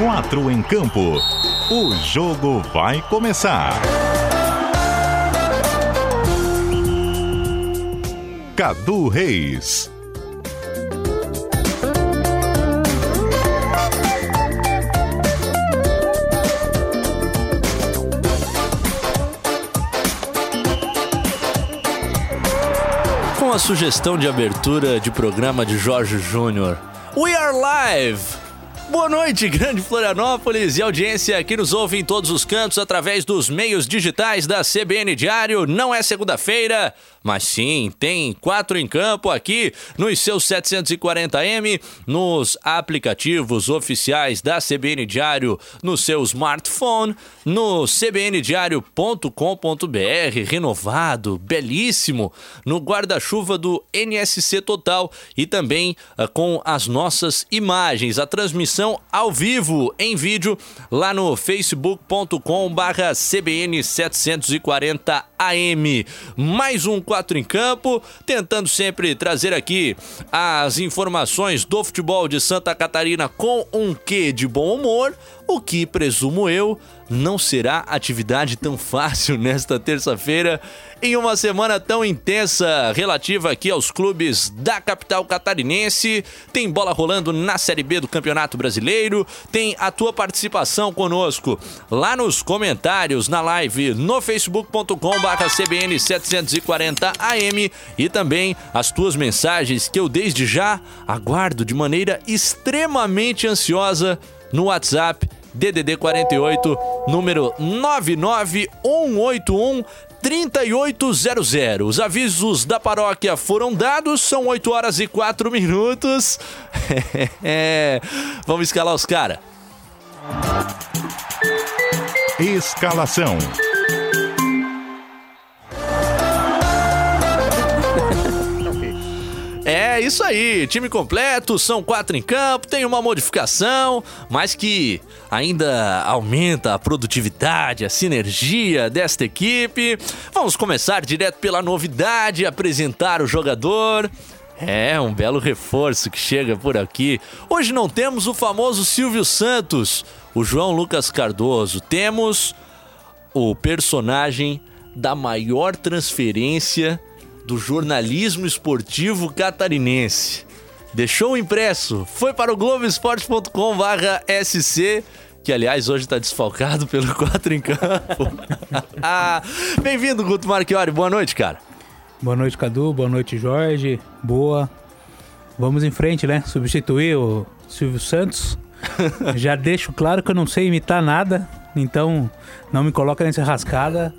quatro em campo. O jogo vai começar. Cadu Reis. Com a sugestão de abertura de programa de Jorge Júnior. We are live! Boa noite, grande Florianópolis e audiência que nos ouve em todos os cantos através dos meios digitais da CBN Diário. Não é segunda-feira, mas sim, tem quatro em campo aqui nos seus 740M, nos aplicativos oficiais da CBN Diário, no seu smartphone, no cbndiario.com.br, renovado, belíssimo, no guarda-chuva do NSC Total e também uh, com as nossas imagens, a transmissão ao vivo em vídeo lá no facebook.com/barra CBN 740 AM. Mais um 4 em campo, tentando sempre trazer aqui as informações do futebol de Santa Catarina com um quê de bom humor, o que presumo eu não será atividade tão fácil nesta terça-feira, em uma semana tão intensa relativa aqui aos clubes da capital catarinense. Tem bola rolando na Série B do Campeonato Brasileiro, tem a tua participação conosco lá nos comentários na live no facebook.com/cbn 740 AM e também as tuas mensagens que eu desde já aguardo de maneira extremamente ansiosa no WhatsApp DDD 48, número 99181 3800. Os avisos da paróquia foram dados, são 8 horas e 4 minutos. vamos escalar os caras. Escalação. É isso aí, time completo, são quatro em campo, tem uma modificação, mas que ainda aumenta a produtividade, a sinergia desta equipe. Vamos começar direto pela novidade, apresentar o jogador. É, um belo reforço que chega por aqui. Hoje não temos o famoso Silvio Santos, o João Lucas Cardoso. Temos o personagem da maior transferência do jornalismo esportivo catarinense. Deixou o impresso, foi para o Globoesporte.com/sc que aliás hoje está desfalcado pelo 4 em campo. ah, Bem-vindo, Guto Marchiori. Boa noite, cara. Boa noite, Cadu. Boa noite, Jorge. Boa. Vamos em frente, né? Substituir o Silvio Santos. Já deixo claro que eu não sei imitar nada, então não me coloca nessa rascada.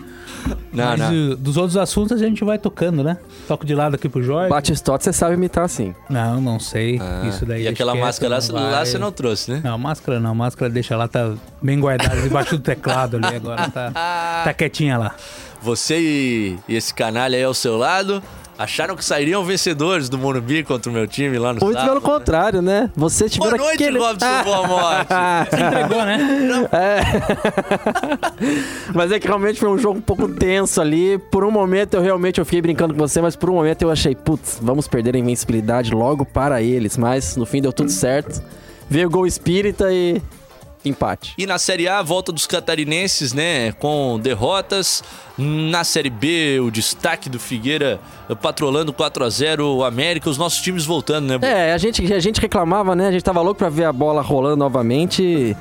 Não, Mas não. dos outros assuntos a gente vai tocando, né? Toco de lado aqui pro Jorge. Batistote você sabe imitar assim. Não, não sei. Ah, Isso daí. e deixa aquela máscara lá, lá você não trouxe, né? Não, máscara não. Máscara deixa lá, tá bem guardada debaixo do teclado ali agora. Tá, tá quietinha lá. Você e, e esse canalha aí ao seu lado acharam que sairiam vencedores do Morumbi contra o meu time lá no Muito sábado. pelo contrário, né? Você tiver Boa noite, aquele... Robson Boa Morte. Se entregou, né? Mas é que realmente foi um jogo um pouco tenso ali. Por um momento eu realmente eu fiquei brincando com você, mas por um momento eu achei, putz, vamos perder a invencibilidade logo para eles. Mas no fim deu tudo certo. Veio o gol espírita e empate. E na Série A, a volta dos catarinenses, né? Com derrotas. Na Série B, o destaque do Figueira eh, patrolando 4 a 0 o América, os nossos times voltando, né? É, a gente, a gente reclamava, né? A gente tava louco pra ver a bola rolando novamente.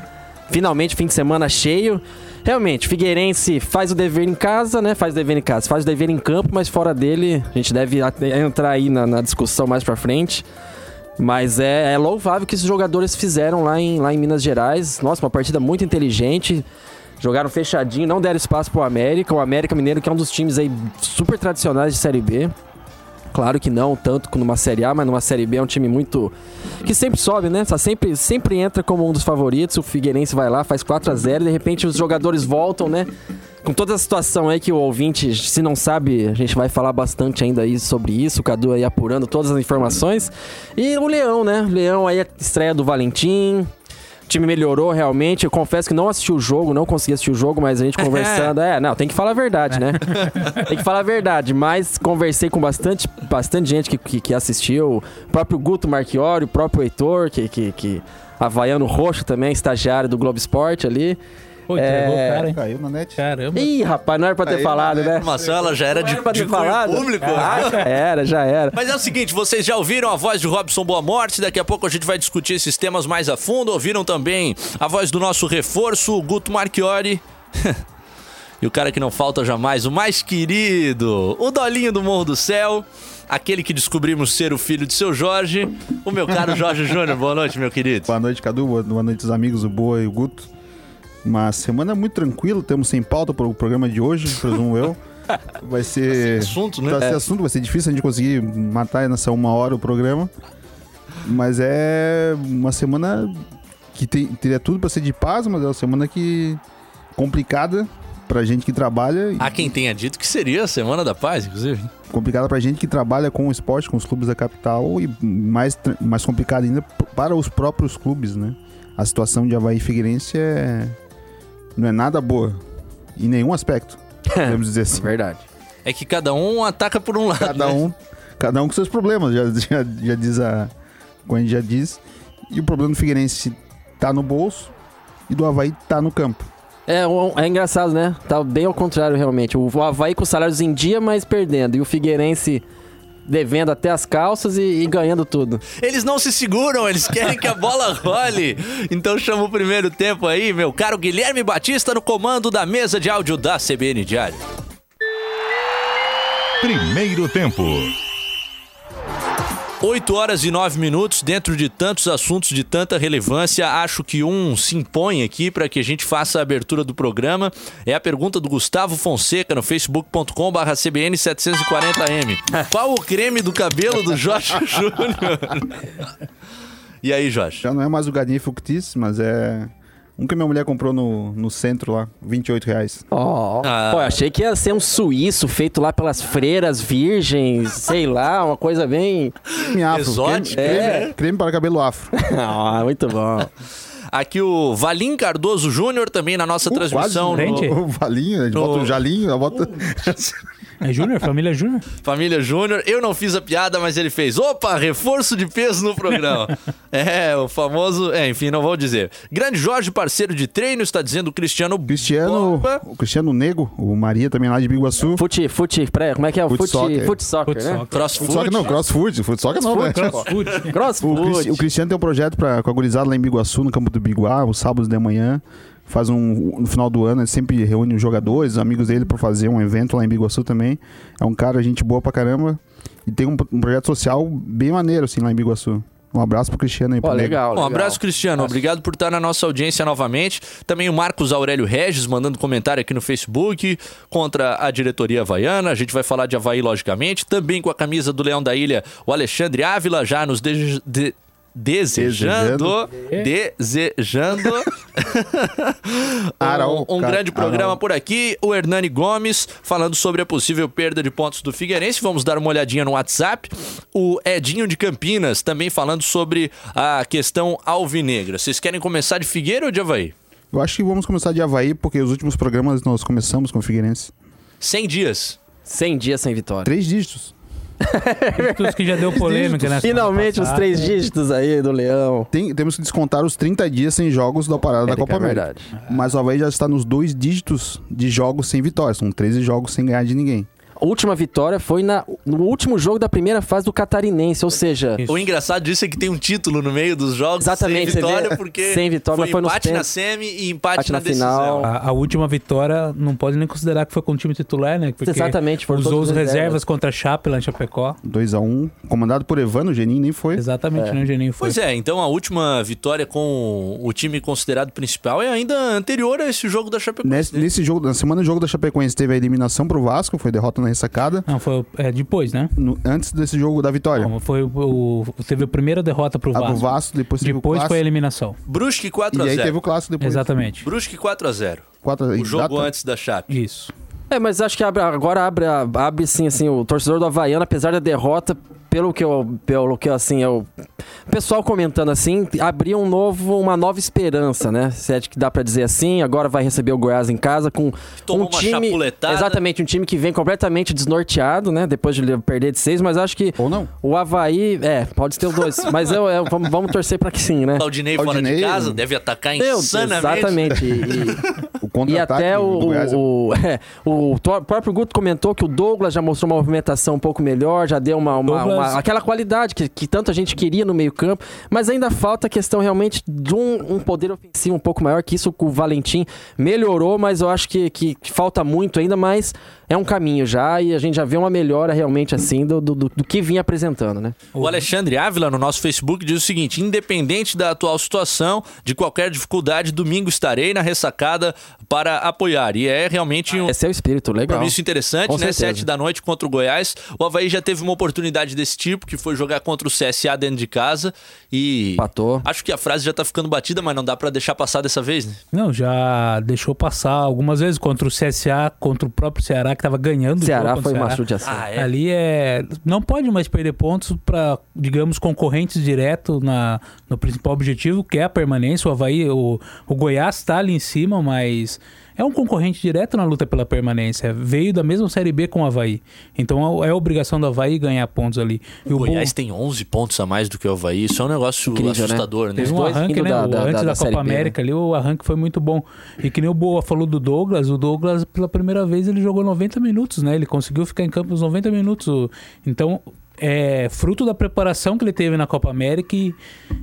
Finalmente, fim de semana cheio. Realmente, Figueirense faz o dever em casa, né? Faz o dever em casa, faz o dever em campo, mas fora dele, a gente deve entrar aí na, na discussão mais pra frente. Mas é, é louvável que esses jogadores fizeram lá em, lá em Minas Gerais. Nossa, uma partida muito inteligente. Jogaram fechadinho, não deram espaço pro América. O América Mineiro, que é um dos times aí super tradicionais de Série B. Claro que não tanto numa Série A, mas numa Série B é um time muito. que sempre sobe, né? Tá sempre, sempre entra como um dos favoritos. O Figueirense vai lá, faz 4 a 0 e de repente os jogadores voltam, né? Com toda a situação aí que o ouvinte, se não sabe, a gente vai falar bastante ainda aí sobre isso. O Cadu aí apurando todas as informações. E o Leão, né? O Leão aí, a estreia do Valentim. time melhorou realmente. Eu confesso que não assisti o jogo, não consegui assistir o jogo, mas a gente conversando. é, não, tem que falar a verdade, né? tem que falar a verdade. Mas conversei com bastante, bastante gente que, que, que assistiu. O próprio Guto Marchiori, o próprio Heitor, que, que, que Havaiano Roxo também, estagiário do Globo Esporte ali. Pô, entregou É. o cara, hein? Caiu na net. Caramba. Ih, rapaz, não era pra ter Aí, falado, né? A informação ela já era de, era pra de ter cunho falado. público. Ah, já era, já era. Mas é o seguinte, vocês já ouviram a voz de Robson Boa Morte, daqui a pouco a gente vai discutir esses temas mais a fundo. Ouviram também a voz do nosso reforço, o Guto Marchiori. e o cara que não falta jamais, o mais querido, o Dolinho do Morro do Céu, aquele que descobrimos ser o filho de seu Jorge, o meu caro Jorge Júnior. Boa noite, meu querido. Boa noite, Cadu. Boa boa noite, os amigos, o Boa e o Guto. Uma semana muito tranquila, temos sem pauta para o programa de hoje, presumo eu. Vai ser. Assunto, né? Tá sem assunto, vai ser difícil a gente conseguir matar nessa uma hora o programa. Mas é uma semana que tem- teria tudo para ser de paz, mas é uma semana que complicada pra gente que trabalha. Há quem tenha dito que seria a Semana da Paz, inclusive. complicada pra gente que trabalha com o esporte, com os clubes da capital e mais, mais complicada ainda para os próprios clubes, né? A situação de Havaí Figueirense é... não é nada boa em nenhum aspecto, podemos dizer assim. Verdade. É que cada um ataca por um lado. Cada né? um, cada um com seus problemas, já, já, já diz a... como a gente já diz. E o problema do Figueirense tá no bolso e do Havaí tá no campo. É, é engraçado, né? Tá bem ao contrário, realmente. O o Havaí com salários em dia, mas perdendo. E o Figueirense devendo até as calças e, e ganhando tudo. Eles não se seguram, eles querem que a bola role. Então chama o primeiro tempo aí, meu caro Guilherme Batista no comando da mesa de áudio da CBN Diário. Primeiro tempo. 8 horas e 9 minutos, dentro de tantos assuntos de tanta relevância, acho que um se impõe aqui para que a gente faça a abertura do programa. É a pergunta do Gustavo Fonseca no facebook.com/barra CBN 740M. Qual o creme do cabelo do Jorge Júnior? E aí, Jorge? Já não é mais o Galinha Fuctis, mas é um que minha mulher comprou no, no centro lá, 28 reais. Ó, Ah. Pô, eu achei que ia ser um suíço feito lá pelas freiras virgens, sei lá, uma coisa bem. Creme afro. Exótico, creme, é. creme- creme para cabelo afro. Ah, muito bom. Aqui o Valim Cardoso Júnior também na nossa Uh, transmissão quase, no Frente. O valinho, a gente No- bota o jalinho, bota... É Júnior? Família Júnior? Família Júnior. Eu não fiz a piada, mas ele fez. Opa, reforço de peso no programa. é, o famoso. É, enfim, não vou dizer. Grande Jorge, parceiro de treino, está dizendo o Cristiano. Cristiano, Boba. o Cristiano Nego, o Maria também lá de Biguaçu. Fute, fute, pré, como é que é o Fute fute? soccer. Fute soccer, Fute né? soccer. Crossfoot. Só que não, crossfoot, foot soccer não, né? O Cristiano tem um projeto pra, com a gurizada lá em Biguaçu, no campo do Biguá, os sábados de manhã. Faz um. No final do ano, ele sempre reúne os jogadores, os amigos dele, pra fazer um evento lá em Biguaçu também. É um cara, gente boa pra caramba. E tem um, um projeto social bem maneiro, assim, lá em Biguaçu. Um abraço pro Cristiano aí, pro Nego. legal, Um legal. abraço, Cristiano. Obrigado por estar na nossa audiência novamente. Também o Marcos Aurélio Regis mandando comentário aqui no Facebook contra a diretoria havaiana. A gente vai falar de Havaí, logicamente. Também com a camisa do Leão da Ilha, o Alexandre Ávila, já nos de- de- desejando. Desejando. Um um grande programa por aqui. O Hernani Gomes falando sobre a possível perda de pontos do Figueirense. Vamos dar uma olhadinha no WhatsApp. O Edinho de Campinas também falando sobre a questão alvinegra. Vocês querem começar de Figueira ou de Havaí? Eu acho que vamos começar de Havaí, porque os últimos programas nós começamos com o Figueirense. 100 dias. 100 dias sem vitória. Três dígitos. Tudo que já deu polêmica, né? Finalmente os três dígitos aí do Leão. Tem- temos que descontar os 30 dias sem jogos da parada da É, Copa é América. verdade. Mas o Havaí já está nos dois dígitos de jogos sem vitória. São 13 jogos sem ganhar de ninguém. A última vitória foi na, no último jogo da primeira fase do Catarinense, ou seja, Isso. O engraçado disso é que tem um título no meio dos jogos Exatamente, sem vitória, porque sem vitória, foi mas foi nos empate na pênaltis. semi e empate, Empate na, na final. A, a última vitória não pode nem considerar que foi com o time titular, né? Porque Exatamente, foram usou todos os reservas. reservas contra a Chape lá em Chapecó. 2x1, comandado por Evano, o Geninho nem foi. Exatamente, É. né? O Geninho foi. Pois é, então a última vitória com o time considerado principal é ainda anterior a esse jogo da Chapecoense. Nesse, né? nesse jogo, na semana do jogo da Chapecoense, teve a eliminação pro Vasco, foi derrota na ressacada. Não, foi é, depois, né? No- antes desse jogo da vitória. Não, foi o, o- teve a primeira derrota pro Vasco. pro Vasco, depois teve o Depois clássico. foi a eliminação. Brusque E 4 a aí 0 teve o clássico depois. Exatamente. Brusque 4 a 0 Quatro, O jogo exato. antes da Chape. Isso. É, mas acho que abre- agora abre, abre sim, assim, o torcedor do Havaiano, apesar da derrota, pelo que eu, pelo que assim, eu, o pessoal comentando assim, abriu um novo, uma nova esperança, né? Se é que dá pra dizer assim, agora vai receber o Goiás em casa com Tomou um time, exatamente, um time que vem completamente desnorteado, né? Depois de perder de seis, mas acho que Ou não. o Havaí, é, pode ter os dois, mas eu, eu- vamos, vamos torcer pra que sim, né? Claudinei fora de casa, deve atacar insanamente. exatamente. E- e- E até o, do é o, é, o tó- próprio Guto comentou que o Douglas já mostrou uma movimentação um pouco melhor, já deu uma, uma- Douglas- uma- aquela qualidade que, que tanta gente queria no meio-campo, mas ainda falta a questão realmente de um, um poder ofensivo um pouco maior, que isso o Valentim. Melhorou, mas eu acho que, que- que falta muito ainda, mas é um caminho já e a gente já vê uma melhora realmente assim do, do, do- que vinha apresentando, né? O Alexandre Ávila, no nosso Facebook, diz o seguinte: independente da atual situação, de qualquer dificuldade, domingo estarei na ressacada para apoiar. E é realmente um Esse é o espírito, legal. compromisso interessante, Com né? certeza. Sete da noite contra o Goiás. O Havaí já teve uma oportunidade desse tipo, que foi jogar contra o CSA dentro de casa. E. Empatou. Acho que a frase já tá ficando batida, mas não dá pra deixar passar dessa vez, né? Não, já deixou passar algumas vezes contra o CSA, contra o próprio Ceará, que tava ganhando Ceará foi o uma Ceará. judiação. Ah, é. Ali é. Não pode mais perder pontos para, digamos, concorrentes direto na, no principal objetivo, que é a permanência. O Havaí, o, o Goiás está ali em cima, mas é um concorrente direto na luta pela permanência. Veio da mesma Série B com o Havaí. Então é obrigação do Havaí ganhar pontos ali. E O Goiás tem 11 pontos a mais do que o Havaí. Isso é um negócio Incrível, né? assustador, né? Teve um arranque, né? da- da- antes da- da, Copa B, né? América ali, o arranque foi muito bom. E que nem o Boa falou do Douglas, o Douglas, pela primeira vez, ele jogou 90 minutos, né? Ele conseguiu ficar em campo uns 90 minutos. Então, é fruto da preparação que ele teve na Copa América e,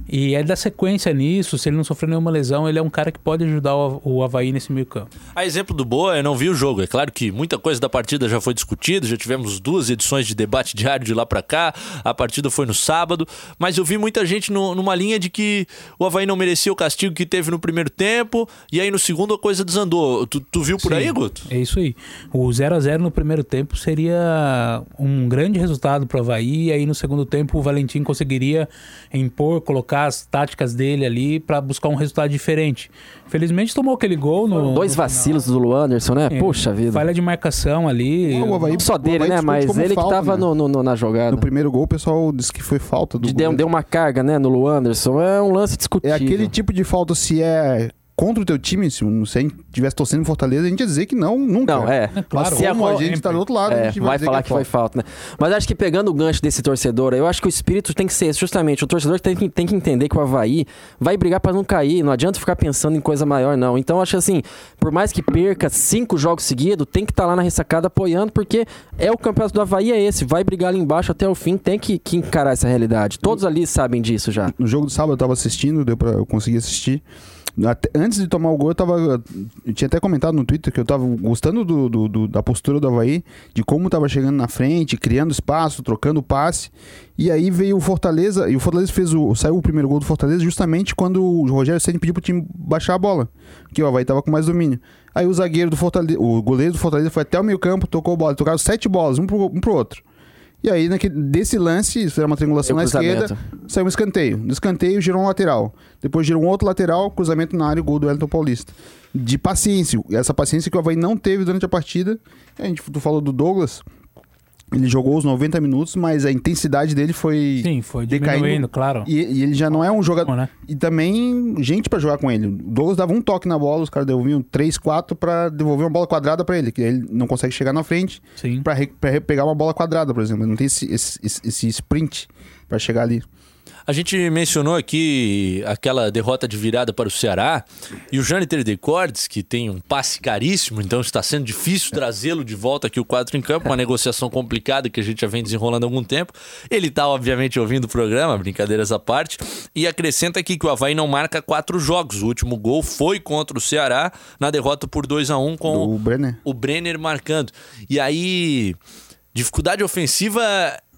e é da sequência nisso. Se ele não sofrer nenhuma lesão, ele é um cara que pode ajudar o, o Havaí nesse meio campo. A exemplo do Boa, eu não vi o jogo. É claro que muita coisa da partida já foi discutida, já tivemos duas edições de debate diário de lá pra cá. A partida foi no sábado, mas eu vi muita gente no- numa linha de que o Havaí não merecia o castigo que teve no primeiro tempo, e aí no segundo a coisa desandou. Tu, tu viu por Sim, aí, Guto? É isso aí. O 0 a 0 no primeiro tempo seria um grande resultado para o Havaí. E aí no segundo tempo o Valentim conseguiria impor, colocar as táticas dele ali para buscar um resultado diferente. Felizmente tomou aquele gol no. Dois no vacilos do Luan Anderson, né? final. Puxa vida. Falha de marcação ali. O Havaí- Só o dele, né? Mas ele falta, que tava né? no, no- na jogada. No primeiro gol, o pessoal disse que foi falta do De- deu, deu uma carga, né, no Luan Anderson. É um lance discutível. É aquele tipo de falta, se é contra o teu time, se a gente estivesse torcendo em Fortaleza, a gente ia dizer que não, nunca. Não, é. É claro. Mas Se como a- a gente tá do outro lado, a É, gente vai dizer falar que, que é foi falta, né? Mas acho que pegando o gancho desse torcedor, eu acho que o espírito tem que ser justamente o torcedor tem que, tem que entender que o Havaí vai brigar pra não cair. Não adianta ficar pensando em coisa maior, não. Então, acho assim, por mais que perca cinco jogos seguidos, tem que estar lá na ressacada apoiando, porque é o campeonato do Havaí, é esse. Vai brigar ali embaixo até o fim, tem que, que encarar essa realidade. Todos ali sabem disso já. No jogo do sábado eu tava assistindo, deu pra eu conseguir assistir. Até- antes de tomar o gol, eu tava. Eu tinha até comentado no Twitter que eu tava gostando do, do- do- da postura do Havaí, de como tava chegando na frente, criando espaço, trocando passe. E aí veio o Fortaleza, e o Fortaleza fez o. Saiu o primeiro gol do Fortaleza justamente quando o Rogério Senna pediu pro time baixar a bola. Que o Havaí tava com mais domínio. Aí o zagueiro do Fortaleza, o goleiro do Fortaleza foi até o meio campo, tocou bola. Tocaram sete bolas, um pro, um pro outro. E aí, naquele, desse lance, isso era uma triangulação na esquerda, saiu um escanteio. No escanteio girou um lateral. Depois girou um outro lateral, cruzamento na área e gol do Wellington Paulista. De paciência. Essa paciência que o Havaí não teve durante a partida. A gente, tu falou do Douglas. Ele jogou os 90 minutos, mas a intensidade dele foi. Sim, foi decaindo. diminuindo, claro. E, e ele já não é um jogador. Né? E também gente pra jogar com ele. O Douglas dava um toque na bola, os caras devolviam 3, 4 pra devolver uma bola quadrada pra ele, que ele não consegue chegar na frente re- pegar uma bola quadrada, por exemplo. Não tem esse, esse, esse- esse sprint pra chegar ali. A gente mencionou aqui aquela derrota de virada para o Ceará e o Jâniter Decordes, que tem um passe caríssimo, então está sendo difícil trazê-lo de volta aqui o quadro em campo, uma negociação complicada que a gente já vem desenrolando há algum tempo. Ele está, obviamente, ouvindo o programa, brincadeiras à parte, e acrescenta aqui que o Havaí não marca quatro jogos. O último gol foi contra o Ceará na derrota por 2 a 1 com Do Brenner. o Brenner marcando. E aí, dificuldade ofensiva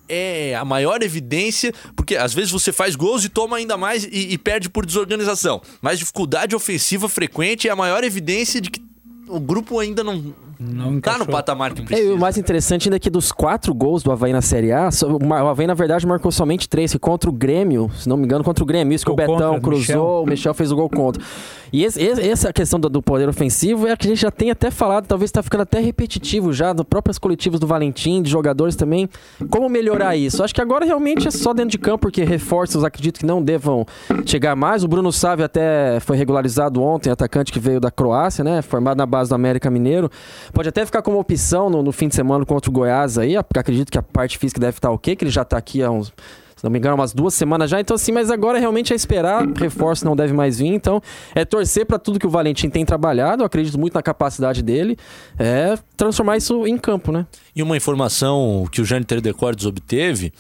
é a maior evidência, porque às vezes você faz gols e toma ainda mais e, e perde por desorganização. Mas dificuldade ofensiva frequente é a maior evidência de que o grupo ainda não, Não Tá encaixou. no patamar que É, e precisa. o mais interessante ainda é que dos quatro gols do Havaí na Série A, o Havaí, na verdade, marcou somente três. Que contra o Grêmio, se não me engano, contra o Grêmio. Isso que o Betão contra, cruzou, Michel. o Michel fez o gol contra. E esse- esse- essa questão do, do poder ofensivo é a que a gente já tem até falado, talvez tá ficando até repetitivo já, no próprios coletivos do Valentim, de jogadores também. Como melhorar isso? Acho que agora realmente é só dentro de campo, porque reforços acredito que não devam chegar mais. O Bruno Sávio até foi regularizado ontem, atacante que veio da Croácia, né? Formado na base do América Mineiro. Pode até ficar como opção no, no fim de semana contra o Goiás aí, porque acredito que a parte física deve estar ok, que ele já tá aqui há uns. Se não me engano, umas duas semanas já. Então, assim, mas agora realmente é esperar. Reforço não deve mais vir. Então, é torcer para tudo que o Valentim tem trabalhado. Eu acredito muito na capacidade dele. É transformar isso em campo, né? E uma informação que o Jâniter Decordes obteve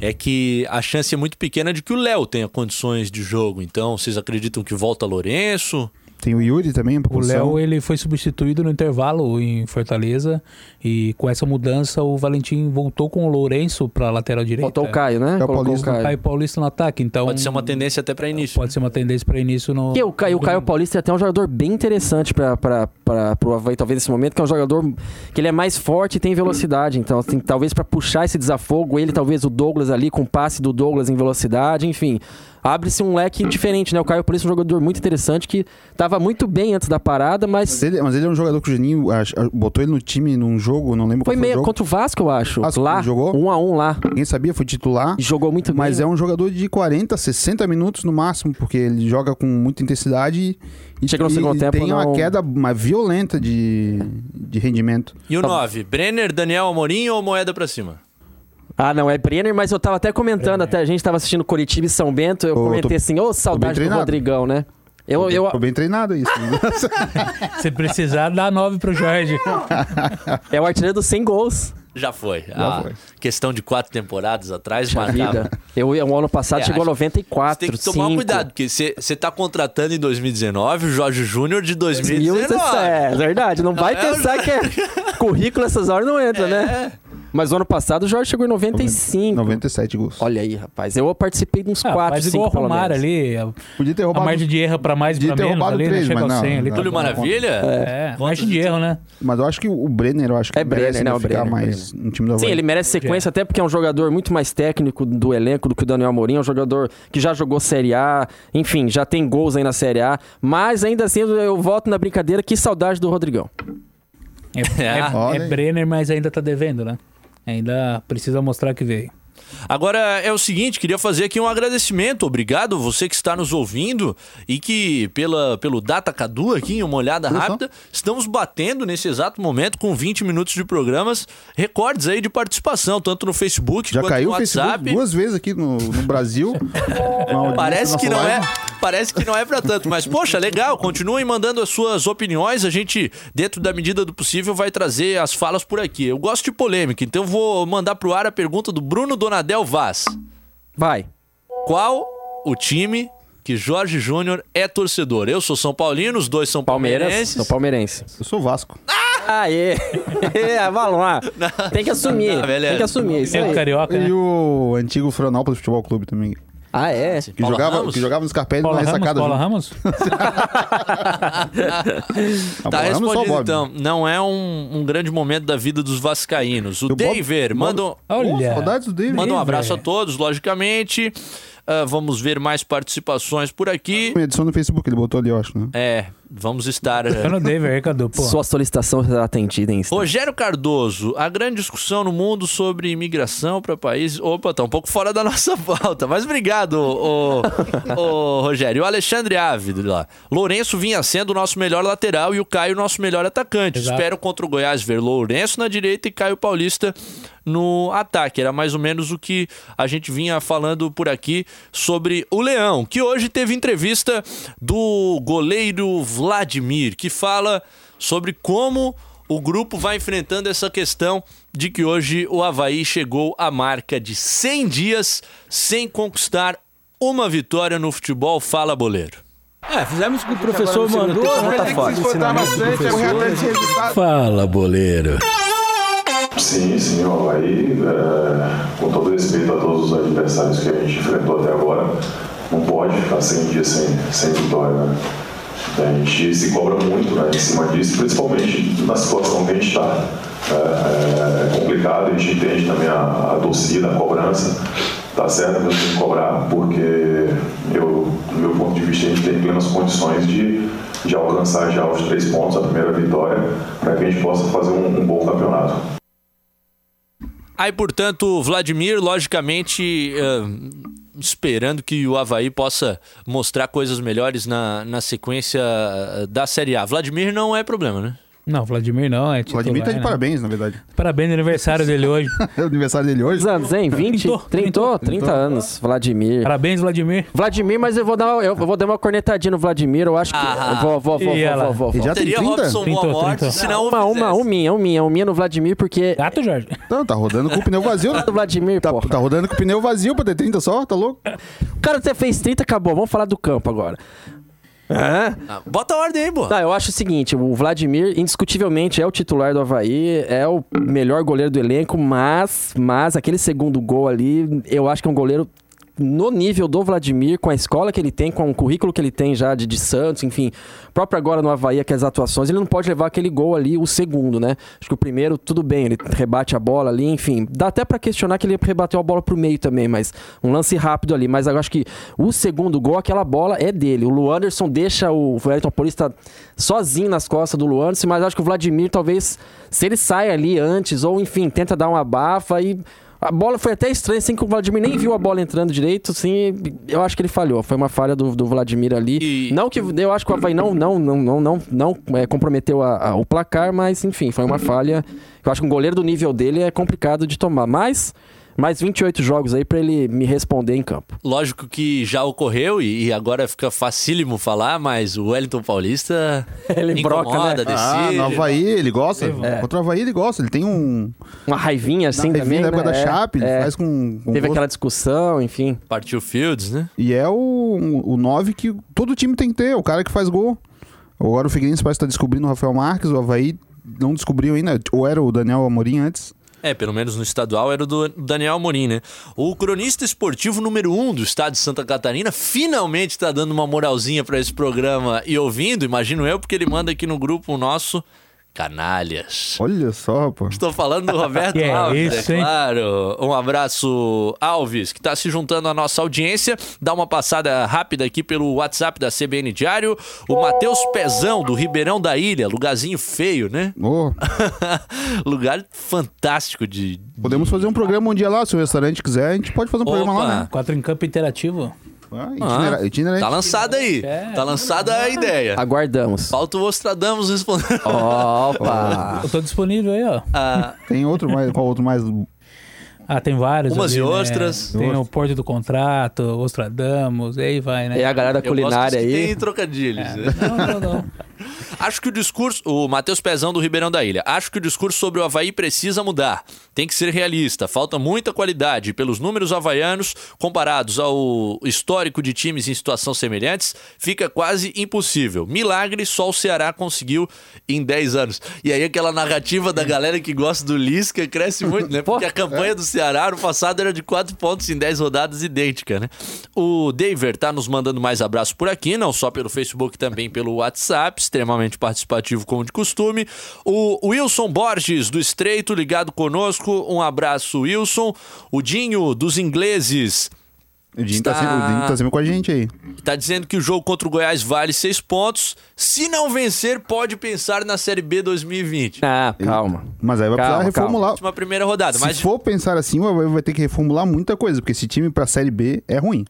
é que a chance é muito pequena de que o Léo tenha condições de jogo. Então, vocês acreditam que volta Lourenço? Tem o Yuri também, O. Léo ele foi substituído no intervalo em Fortaleza e com essa mudança o Valentim voltou com o Lourenço para lateral direita. Faltou o Caio, né? Caio Colocou Paulista. o Caio. Caio Paulista no ataque, então Pode ser uma tendência até para início. pode ser uma tendência para início no Porque o Caio, o Caio Paulista é até um jogador bem interessante para o Havaí, talvez nesse momento, que é um jogador que ele é mais forte e tem velocidade. Então, assim, talvez para puxar esse desafogo, ele, talvez o Douglas ali, com o passe do Douglas em velocidade, enfim. Abre-se um leque diferente, né? O Caio Paulista é um jogador muito interessante que estava muito bem antes da parada, mas Mas ele, mas ele é um jogador que o Juninho ach- botou ele no time num jogo, não lembro foi qual meio o jogo. contra o Vasco, eu acho. Vasco, lá, jogou? um a um lá. Ninguém sabia, foi titular. E jogou muito Mas bem. é um jogador de 40, 60 minutos no máximo, porque ele joga com muita intensidade e, Chega no e- segundo e tempo, tem uma não- queda uma violenta de, de rendimento. E o 9? Brenner, Daniel Amorim ou moeda pra cima? Ah, não, é Brenner, mas eu tava até comentando, até a gente tava assistindo Curitiba e São Bento, eu comentei tô- assim, ô, saudade do. Rodrigão, né? Eu, eu, Tô bem treinado isso. Se precisar, dá 9 pro Jorge. é o artilheiro dos 100 gols. Já foi. Já a foi. questão de quatro temporadas atrás vida. Eu, o ano passado É, chegou a acho- 94, Você tem que tomar 5. cuidado, porque você tá contratando em 2019 o Jorge Júnior de 2019. É, verdade. Não vai é, pensar que é currículo essas horas não entra, É. né? Mas o ano passado o Jorge chegou em 95. 97 gols. Olha aí, rapaz. Eu participei de uns Ah, 4, faz 5 igual o pelo menos. ali. A, Podia ter a roubado. margem de erro pra mais e Podia pra ter menos roubado ali, né? três, Chega não, 100 ali. não. Túlio Maravilha? É, margem de erro, né? Mas eu acho que o Brenner, eu acho que É Brenner, merece né, ficar Brenner, mais no time do Havaí. Sim, ele merece sequência, até porque é um jogador muito mais técnico do elenco do que o Daniel Amorim. É um jogador que já jogou Série A, enfim, já tem gols aí na Série A. Mas ainda assim, eu volto na brincadeira, que saudade do Rodrigão. É, é, é. Brenner, mas ainda tá devendo, né? Ainda precisa mostrar que veio. Agora é o seguinte, queria fazer aqui um agradecimento. Obrigado você que está nos ouvindo e que pela, pelo Data Cadu aqui, uma olhada rápida, estamos batendo nesse exato momento com 20 minutos de programas, recordes aí de participação, tanto no Facebook Já quanto caiu no o Facebook WhatsApp. duas vezes aqui no, no Brasil. Parece que não é, live. parece que não é para tanto, mas poxa, legal, continuem mandando as suas opiniões, a gente dentro da medida do possível vai trazer as falas por aqui. Eu gosto de polêmica, então eu vou mandar pro ar a pergunta do Bruno Donadel Vaz. Vai. Qual o time que Jorge Júnior é torcedor? Eu sou São Paulino, os dois são Palmeiras. palmeirenses. Sou palmeirense. Eu sou Vasco. Aê! É, vai lá. Tem que assumir. Não, beleza. tem que assumir. Isso É o aí. Carioca, né? E o antigo Florianópolis Futebol Clube também. Ah, é? Que, Paula jogava, Ramos? que jogava no Scarpelli na Ramos, ressacada. Paula junto. Ramos? Tá Paula Ramos o respondido Bob. então. Não é um, um grande momento da vida dos vascaínos. O Bob- David, Bob- manda, um- Olha. Saudades do David. manda um abraço a todos, logicamente. Ah, vamos ver mais participações por aqui. Edição no Facebook, ele botou ali, eu acho, né? É, vamos estar. no David aí, Cadu, pô. Sua solicitação será atendida em instante. Rogério Cardoso, a grande discussão no mundo sobre imigração para países. Opa, tá um pouco fora da nossa pauta, mas obrigado, ô, ô, Rogério. E o Alexandre Ávila. Lourenço vinha sendo o nosso melhor lateral e o Caio nosso melhor atacante. Exato. Espero contra o Goiás ver Lourenço na direita e Caio Paulista no ataque. Era mais ou menos o que a gente vinha falando por aqui sobre o Leão, que hoje teve entrevista do goleiro Vladimir, que fala sobre como o grupo vai enfrentando essa questão de que hoje o Havaí chegou à marca de 100 dias sem conquistar uma vitória no futebol. Fala, boleiro. É, fizemos o que o professor mandou. Tá fora. Fala, boleiro. Sim, sim, o é, com todo respeito a todos os adversários que a gente enfrentou até agora, não pode ficar 100 dias sem, sem vitória. Né? A gente se cobra muito né, em cima disso, principalmente na situação que a gente está. É, é, complicado, a gente entende também a, a torcida, a cobrança, tá certo, mas tem que cobrar, porque eu, do meu ponto de vista, a gente tem plenas condições de, de alcançar já os três pontos, a primeira vitória, para que a gente possa fazer um, um bom campeonato. Aí, portanto, Vladimir, logicamente, uh, esperando que o Havaí possa mostrar coisas melhores na, na sequência eh, da Série A. Vladimir não é problema, né? Não, Vladimir não, é titular, Vladimir tá de né? parabéns, na verdade. Parabéns no aniversário dele hoje. É o aniversário dele hoje. Quantos anos, hein? 20? Trintou, 30, 30 anos. Vladimir. Parabéns, Vladimir. Vladimir, mas eu vou dar, eu vou dar uma cornetadinha no Vladimir. Eu acho que. Ah. eu vou, vou, vou, E vou, vou, vou, Ele já tem Teria 30? Robson Boa Morte, se não Uma, uma, um minha, um minha, um minha no Vladimir, porque. Gato, Jorge. Não, tá rodando com o pneu vazio. né? Do Vladimir, Tá, porra. tá rodando com o pneu vazio pra ter 30 só, tá louco? O cara até fez 30, acabou. Vamos falar do campo agora. É? Ah, bota a ordem aí, pô. Não, eu acho o seguinte, o Vladimir indiscutivelmente é o titular do Havaí, é o melhor goleiro do elenco, mas, mas aquele segundo gol ali, eu acho que é um goleiro no nível do Vladimir, com a escola que ele tem, com o currículo que ele tem já de, de Santos, enfim, próprio agora no Havaí, aquelas atuações, ele não pode levar aquele gol ali, o segundo, né? Acho que o primeiro, tudo bem, ele rebate a bola ali, enfim. Dá até pra questionar que ele rebateu a bola pro meio também, mas um lance rápido ali. Mas eu acho que o segundo gol, aquela bola é dele. O Luanderson deixa o Wellington Paulista sozinho nas costas do Luanderson, mas acho que o Vladimir, talvez, se ele sai ali antes, ou enfim, tenta dar uma bafa e. A bola foi até estranha, assim, que o Vladimir nem viu a bola entrando direito, assim, eu acho que ele falhou. Foi uma falha do, do Vladimir ali. E- Não que eu acho que o Havaí não, não, não, não, não, não é, comprometeu a- a- o placar, mas enfim, foi uma falha. Eu acho que um goleiro do nível dele é complicado de tomar. Mas mais 28 jogos aí pra ele me responder em campo. Lógico que já ocorreu e, agora fica facílimo falar, mas o Wellington Paulista Ele broca, incomoda, né? Ah, decide. no Havaí ele gosta. É. Contra o Havaí ele gosta. Ele tem um. Uma raivinha assim na também. na época né? da É, Chape, ele é. faz com. com Teve gosto. aquela discussão, enfim. Partiu Fields, né? E é o, o 9 que todo time tem que ter, o cara que faz gol. Agora o Figueirense parece estar descobrindo o Rafael Marques, o Havaí não descobriu ainda. Ou era o Daniel Amorim antes. É, pelo menos no estadual era do Daniel Amorim, né? O cronista esportivo número um do estado de Santa Catarina finalmente tá dando uma moralzinha pra esse programa e ouvindo, imagino eu, porque ele manda aqui no grupo nosso canalhas. Olha só, pô. Estou falando do Roberto é Alves, isso, é hein? claro. Um abraço, Alves, que está se juntando à nossa audiência. Dá uma passada rápida aqui pelo WhatsApp da CBN Diário. O Matheus Pezão, do Ribeirão da Ilha, lugarzinho feio, né? Ô, Lugar fantástico de. podemos fazer um programa um dia lá, se o restaurante quiser, a gente pode fazer um programa Opa. lá, né? Quatro em campo interativo. Ah, Ah, itinera- itinerante. Tá lançada aí. É. Tá lançada a ideia. Aguardamos. Falta o Ostradamus responder. Opa! Eu tô disponível aí, ó. Ah, Tem outro mais, qual outro mais? Ah, tem vários. Umas ali, e né? ostras. Tem o Porto do Contrato, Ostradamus, e aí vai, né? É a galera gosto culinária aí. tem trocadilhos. né? Não, não, não. Acho que o discurso. O Matheus Pezão do Ribeirão da Ilha. Acho que o discurso sobre o Havaí precisa mudar. Tem que ser realista. Falta muita qualidade. Pelos números havaianos, comparados ao histórico de times em situações semelhantes, fica quase impossível. Milagre só o Ceará conseguiu em 10 anos. E aí aquela narrativa da galera que gosta do Lisca cresce muito, né? Porque a campanha do Ceará no passado era de 4 pontos em 10 rodadas idêntica, né? O Daver tá nos mandando mais abraço por aqui, não só pelo Facebook, também pelo WhatsApp, extremamente participativo como de costume. O Wilson Borges do Estreito ligado conosco, um abraço Wilson. O Dinho dos ingleses O Dinho tá, Está- sempre, o Dinho tá sempre com a gente aí. Tá dizendo que o jogo contra o Goiás vale seis pontos. Se não vencer, pode pensar na Série B 2020. Ah, calma. Mas aí vai Calma, precisar reformular. Última primeira rodada. Se Mas for pensar assim, vai ter que reformular muita coisa, porque esse time pra Série B é ruim.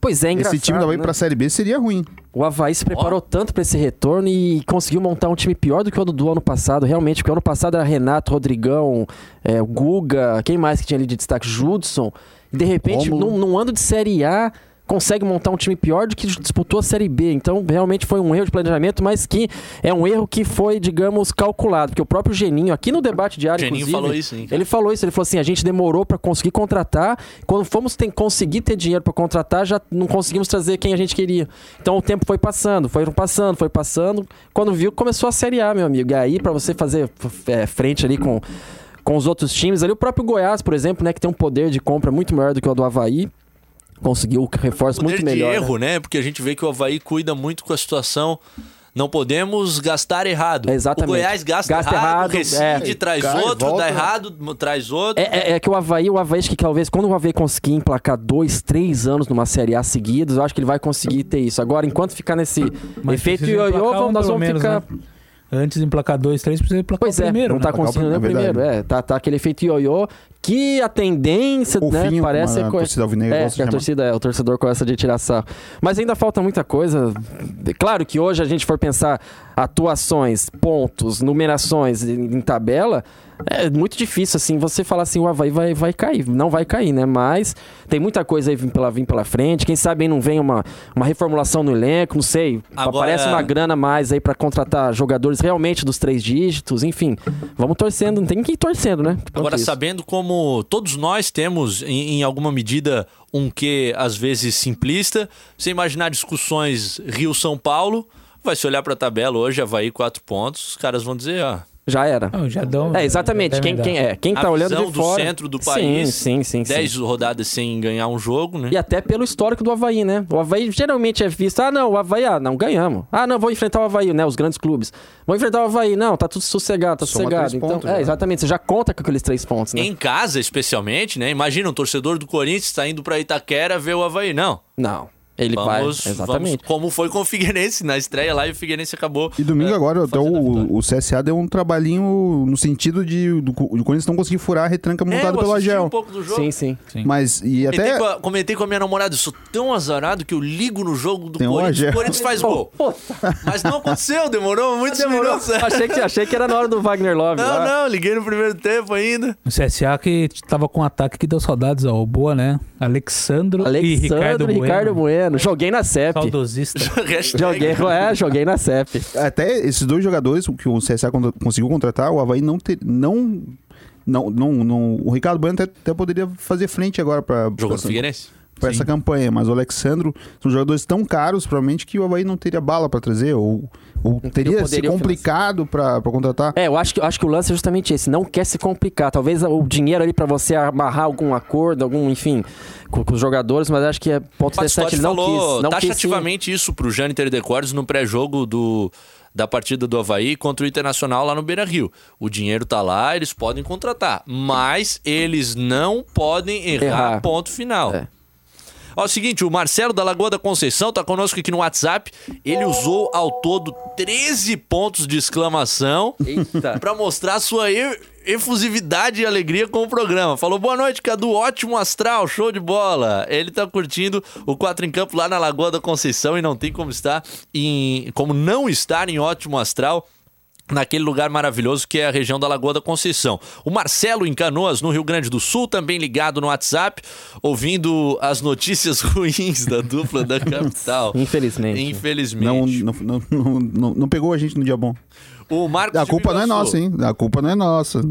Pois é, engraçado, esse time da Havaí né? pra Série B seria ruim. O Havaí se preparou tanto pra esse retorno e conseguiu montar um time pior do que o do, ano passado, realmente, porque o ano passado era Renato, Rodrigão, é, o Guga, quem mais que tinha ali de destaque? Judson. E de repente, num, num ano de Série A, consegue montar um time pior do que disputou a Série B. Então, realmente foi um erro de planejamento, mas que é um erro que foi, digamos, calculado. Porque o próprio Geninho, aqui no debate diário, Geninho falou isso, hein, ele falou isso, ele falou assim, a gente demorou pra conseguir contratar, quando fomos ter, conseguir ter dinheiro pra contratar, já não conseguimos trazer quem a gente queria. Então o tempo foi passando, foi passando, foi passando, quando viu começou a Série A, meu amigo. E aí pra você fazer é, frente ali com, com os outros times, ali o próprio Goiás, por exemplo, né, que tem um poder de compra muito maior do que o do Havaí, conseguiu reforços Poder muito de melhor. erro, né? Porque a gente vê que o Havaí cuida muito com a situação. Não podemos gastar errado. Exatamente. O Goiás gasta, Gasta errado, errado, rescinde, é. traz Cai, outro, volta. dá errado, traz outro. É, é- é que o Havaí, o Havaí, acho que talvez quando o Havaí conseguir emplacar dois, três anos numa Série A seguidos, eu acho que ele vai conseguir ter isso. Agora, enquanto ficar nesse Mas efeito ioiô, nós vamos menos, ficar. né? Antes de emplacar dois, três, precisa emplacar Pois o é, primeiro. não tá né? conseguindo nem o É primeiro. É, tá, tá aquele efeito ioiô que a tendência, O né, fim, parece... a co- torcida alvinegra é, que a torcida, é, o torcedor gosta de tirar sarro. Mas ainda falta muita coisa. Claro que hoje a gente for pensar atuações, pontos, numerações em, em tabela, é muito difícil, assim, você falar assim, o Havaí vai, vai cair. Não vai cair, né? Mas tem muita coisa aí pela, vir pela frente. Quem sabe aí não vem uma, uma reformulação no elenco, não sei. Agora- Aparece uma grana a mais aí pra contratar jogadores realmente dos três dígitos, enfim. Vamos torcendo, não tem que ir torcendo, né? Agora, isso. sabendo como todos nós temos, em, em alguma medida, um que às vezes simplista, você imaginar discussões Rio-São Paulo, vai se olhar pra tabela hoje, Havaí, quatro pontos, os caras vão dizer, ó. Já era. Não, já dão, É, exatamente. já Quem, quem, é, quem a tá olhando de do fora... centro do Sim, país, Sim, sim, sim. 10 rodadas sem ganhar um jogo, né? E até pelo histórico do Havaí, né? O Havaí geralmente é visto, ah, não, o Havaí, ah, não, ganhamos. Ah, não, vou enfrentar o Havaí, né? Os grandes clubes. Vou enfrentar o Havaí, não, tá tudo sossegado, tá Soma sossegado. três Então, pontos é, já. exatamente, você já conta com aqueles três pontos, né? Em casa, especialmente, né? Imagina um torcedor do Corinthians indo pra Itaquera ver o Havaí. Não. Não, ele Vamos, vai, exatamente. vamos- como foi com o Figueirense na estreia lá e o Figueirense acabou. E domingo é, agora, até o, o CSA deu um trabalhinho no sentido de do, do Corinthians não conseguir furar a retranca É, montada eu pelo Agel. um pouco do jogo. Sim, sim. Mas, e Comentei, até... com a, comentei com a minha namorada, eu sou tão azarado que eu ligo no jogo do Tem Corinthians, o Corinthians faz gol. Mas não aconteceu, demorou muitos minutos. achei, que, achei que era na hora do Wagner Love. Não, lá. não, liguei no primeiro tempo ainda. O CSA que tava com um ataque que deu saudades ao Boa, né? Alexandro, e Ricardo Alexandre e Ricardo Bueno. Bueno. Joguei na CEP. Saudosista. Joguei, é, joguei na CEP. Até esses dois jogadores que o CSA conseguiu contratar, o Havaí não ter, não, não, não, não o Ricardo Bueno até, até poderia fazer frente agora para no Figueirense? para essa campanha, mas o Alexandro são jogadores tão caros, provavelmente que o Havaí não teria bala para trazer ou, ou teria se complicado para contratar. É, eu acho que, eu acho que o lance é justamente esse. Não quer se complicar. Talvez o dinheiro ali pra você amarrar algum acordo, algum, enfim, com, com os jogadores, mas acho que é ponto O interessante. Ele não falou quis. Não quis taxativamente isso pro Jâniter Decordes no pré-jogo do da partida do Havaí contra o Internacional lá no Beira-Rio. O dinheiro tá lá, eles podem contratar, mas eles não podem errar, Errar. ponto final. É. Ó, é o seguinte, o Marcelo da Lagoa da Conceição tá conosco aqui no WhatsApp. Ele usou ao todo 13 pontos de exclamação pra mostrar sua efusividade e alegria com o programa. Falou, boa noite, Cadu, ótimo astral, show de bola. Ele tá curtindo o 4 em Campo lá na Lagoa da Conceição e não tem como estar em... como não estar em ótimo astral naquele lugar maravilhoso que é a região da Lagoa da Conceição. O Marcelo em Canoas, no Rio Grande do Sul, também ligado no WhatsApp, ouvindo as notícias ruins da dupla da capital. Infelizmente. Não, Infelizmente. não, não, não, não- não pegou a gente no dia bom. O Marcos A de culpa não é nossa, hein? A culpa não é nossa.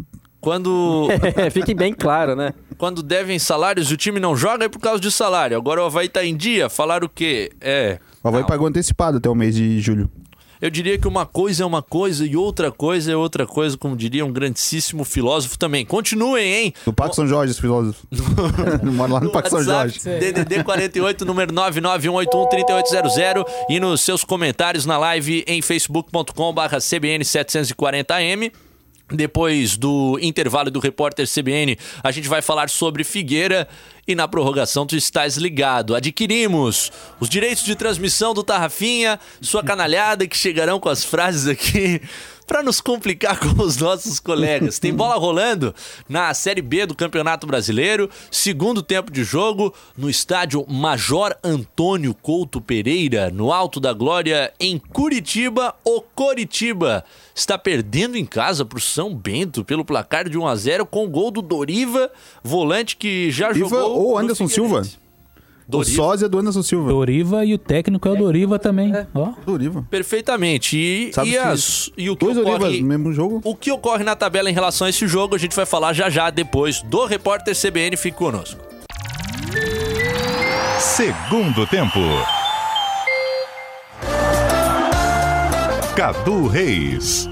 Quando É, fique bem claro, né? quando devem salários e o time não joga é por causa de salário. Agora o Havaí tá em dia, falar o quê? É. O Havaí Não. pagou antecipado até o mês de julho. Eu diria que uma coisa é uma coisa e outra coisa é outra coisa, como diria um grandíssimo filósofo também. Continuem, hein? Do Parque São Jorge, esse filósofo. Mora lá no No Parque São Jorge. DDD 48, número 991813800 e nos seus comentários na live em facebook.com/barra CBN 740M. Depois do intervalo do repórter CBN, a gente vai falar sobre Figueira e na prorrogação tu estás ligado. Adquirimos os direitos de transmissão do Tarrafinha, sua canalhada que chegarão com as frases aqui para nos complicar com os nossos colegas. Tem bola rolando na Série B do Campeonato Brasileiro, segundo tempo de jogo no estádio Major Antônio Couto Pereira, no Alto da Glória, em Curitiba. O Coritiba está perdendo em casa para o São Bento pelo placar de 1 a 0 com o gol do Doriva, volante que já Doriva jogou ou Anderson Figueirense. Silva? O Doriva. sósia do Anderson Silva. Doriva e o técnico é o Doriva também. Ó. Doriva. Perfeitamente. E, Sabe e, que as- e o que Dois Dorivas ocorre... no mesmo jogo. O que ocorre na tabela em relação a esse jogo, a gente vai falar já já depois do repórter CBN. Fique conosco. Segundo tempo. Cadu Reis.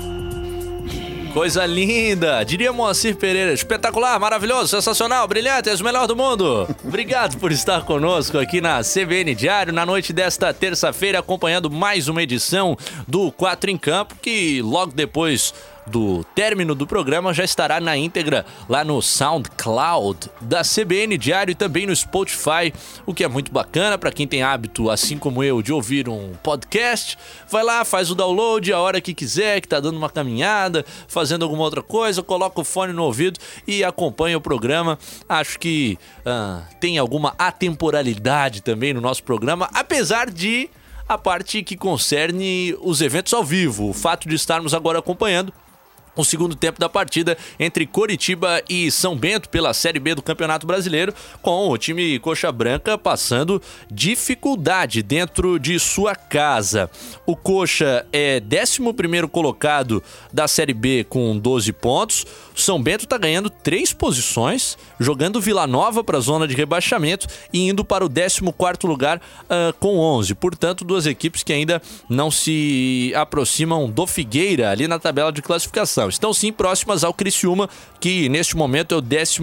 Coisa linda! Diria Moacir Pereira. Espetacular, maravilhoso, sensacional, brilhante, és o melhor do mundo. Obrigado por estar conosco aqui na CBN Diário na noite desta terça-feira, acompanhando mais uma edição do Quatro em Campo, que logo depois do término do programa já estará na íntegra lá no SoundCloud da CBN Diário e também no Spotify, o que é muito bacana para quem tem hábito, assim como eu, de ouvir um podcast. Vai lá, faz o download a hora que quiser, que tá dando uma caminhada, fazendo alguma outra coisa, coloca o fone no ouvido e acompanha o programa. Acho que ah, tem alguma atemporalidade também no nosso programa, apesar de a parte que concerne os eventos ao vivo, o fato de estarmos agora acompanhando o segundo tempo da partida entre Coritiba e São Bento pela Série B do Campeonato Brasileiro, com o time Coxa Branca passando dificuldade dentro de sua casa. O Coxa é 11 colocado da Série B com 12 pontos. São Bento está ganhando três posições, jogando Vila Nova para a zona de rebaixamento e indo para o 14 lugar uh, com 11. Portanto, duas equipes que ainda não se aproximam do Figueira ali na tabela de classificação. Estão sim próximas ao Criciúma, que neste momento é o 12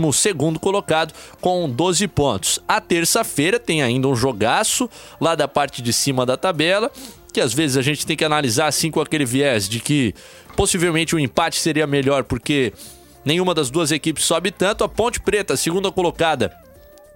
colocado com 12 pontos. A terça-feira tem ainda um jogaço lá da parte de cima da tabela que às vezes a gente tem que analisar assim com aquele viés de que possivelmente o empate seria melhor porque Nenhuma das duas equipes sobe tanto. A Ponte Preta, segunda colocada,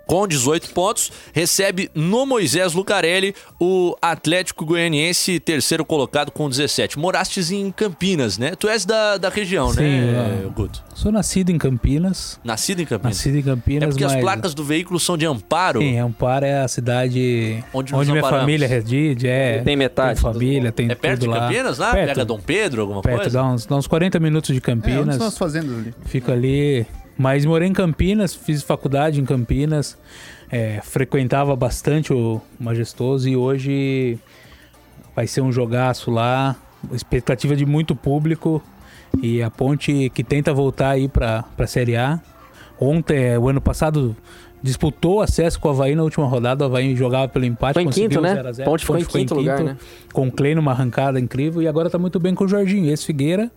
com 18 pontos, recebe no Moisés Lucarelli o Atlético Goianiense, terceiro colocado com 17. Morastes em Campinas, né? Tu és da, da região, Sim, né, é. Guto? Sou nascido em Campinas. Nascido em Campinas? Nascido em Campinas, É porque mas... as placas do veículo são de Amparo. Sim, Amparo é a cidade Onde onde, minha amparamos. família reside. É, Tem metade, Tem família, tem É perto de tudo lá. Campinas lá? Perto, Pega Dom Pedro, alguma perto coisa? dá, uns, dá uns 40 minutos de É, onde Campinas. são as fazendas ali? Fica ali. Mas morei em Campinas, fiz faculdade em Campinas, é, frequentava bastante o Majestoso e hoje vai ser um jogaço lá, expectativa de muito público e a Ponte que tenta voltar aí para a Série A. Ontem, o ano passado, disputou acesso com o Havaí na última rodada, o Havaí jogava pelo empate, Foi em conseguiu quinto, né? 0 a 0. Ponte ficou em quinto lugar, né? Com o Clay numa arrancada incrível e agora tá muito bem com o Jorginho, ex-Figueira.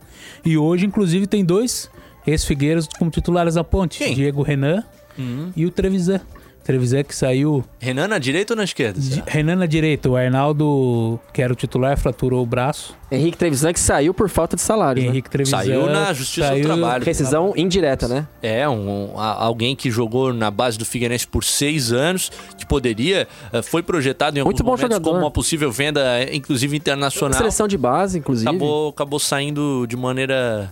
E hoje, inclusive, tem dois ex-Figueiras como titulares da ponte: Quem? Diego Renan Uhum. e o Trevisan. Trevisan que saiu. Renan na direita ou na esquerda? Di-? Renan na direita, o Arnaldo, que era o titular, fraturou o braço. Henrique Trevisan que saiu por falta de salário. Né? Henrique Trevisan. Saiu na Justiça do Trabalho. Rescisão indireta, né? É, um, um- alguém que jogou na base do Figueirense por seis anos, que poderia, eh, foi projetado em alguns Muito bom momentos jogador. como uma possível venda, inclusive internacional. Seleção de base, inclusive. Acabou, acabou saindo de maneira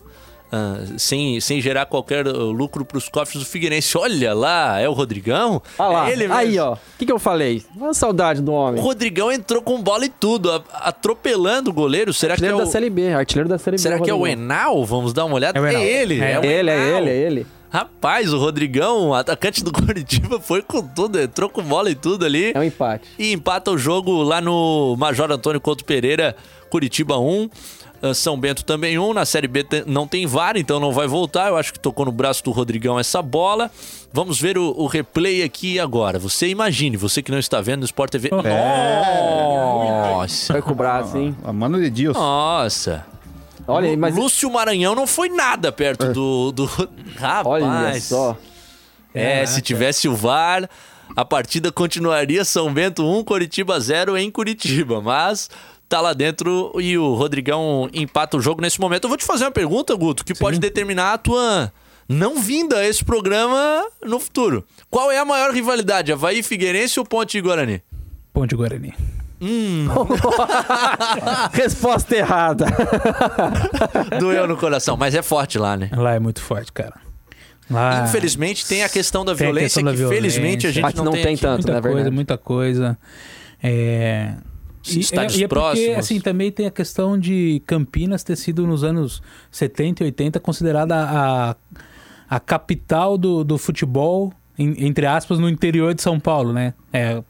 ah, sem, sem gerar qualquer uh, lucro para os cofres do Figueirense. Olha lá, é o Rodrigão? Olha lá. É ele mesmo. Aí, ó. O que, que eu falei? Uma saudade do O homem. Rodrigão entrou com bola e tudo, atropelando o goleiro. Será que é Artilheiro o, da Série B. Artilheiro da Série B. será que é o. Enal? Vamos dar uma olhada. É o Enal. ele, É é, o Ele, é ele, é ele. Rapaz, o Rodrigão, atacante do Curitiba, foi com tudo, entrou com bola e tudo ali. É um empate. E empata o jogo lá no Major Antônio Couto Pereira, Curitiba 1. Ah, São Bento também 1. Na Série B não tem VAR, então não vai voltar. Eu acho que tocou no braço do Rodrigão essa bola. Vamos ver o, o replay aqui agora. Você imagine, você que não está vendo no Sport TV. Nossa! Foi com o braço, hein? A mano de Deus. Nossa! Olha mas. Lúcio Maranhão não foi nada perto do, do. Rapaz! Olha só. É, se tivesse o VAR, a partida continuaria São Bento 1, Curitiba 0 em Curitiba, mas tá lá dentro e o Rodrigão empata o jogo nesse momento. Eu vou te fazer uma pergunta, Guto, que pode determinar a tua não vinda a esse programa no futuro. Qual é a maior rivalidade, Havaí Figueirense ou Ponte Guarani? Ponte Guarani. Resposta errada. Doeu no coração, mas é forte lá, né? Lá é muito forte, cara. Lá Infelizmente tem a questão da Tem violência questão da que violência. felizmente a gente Aqui não, não tem, tem aqui. tanto. muita na coisa, verdade. muita coisa. É... E, Estádios é, e é porque, próximos. assim, também tem a questão de Campinas ter sido nos anos 70 e 80 considerada a, a capital do, do futebol, em- entre aspas, no interior de São Paulo, né? É,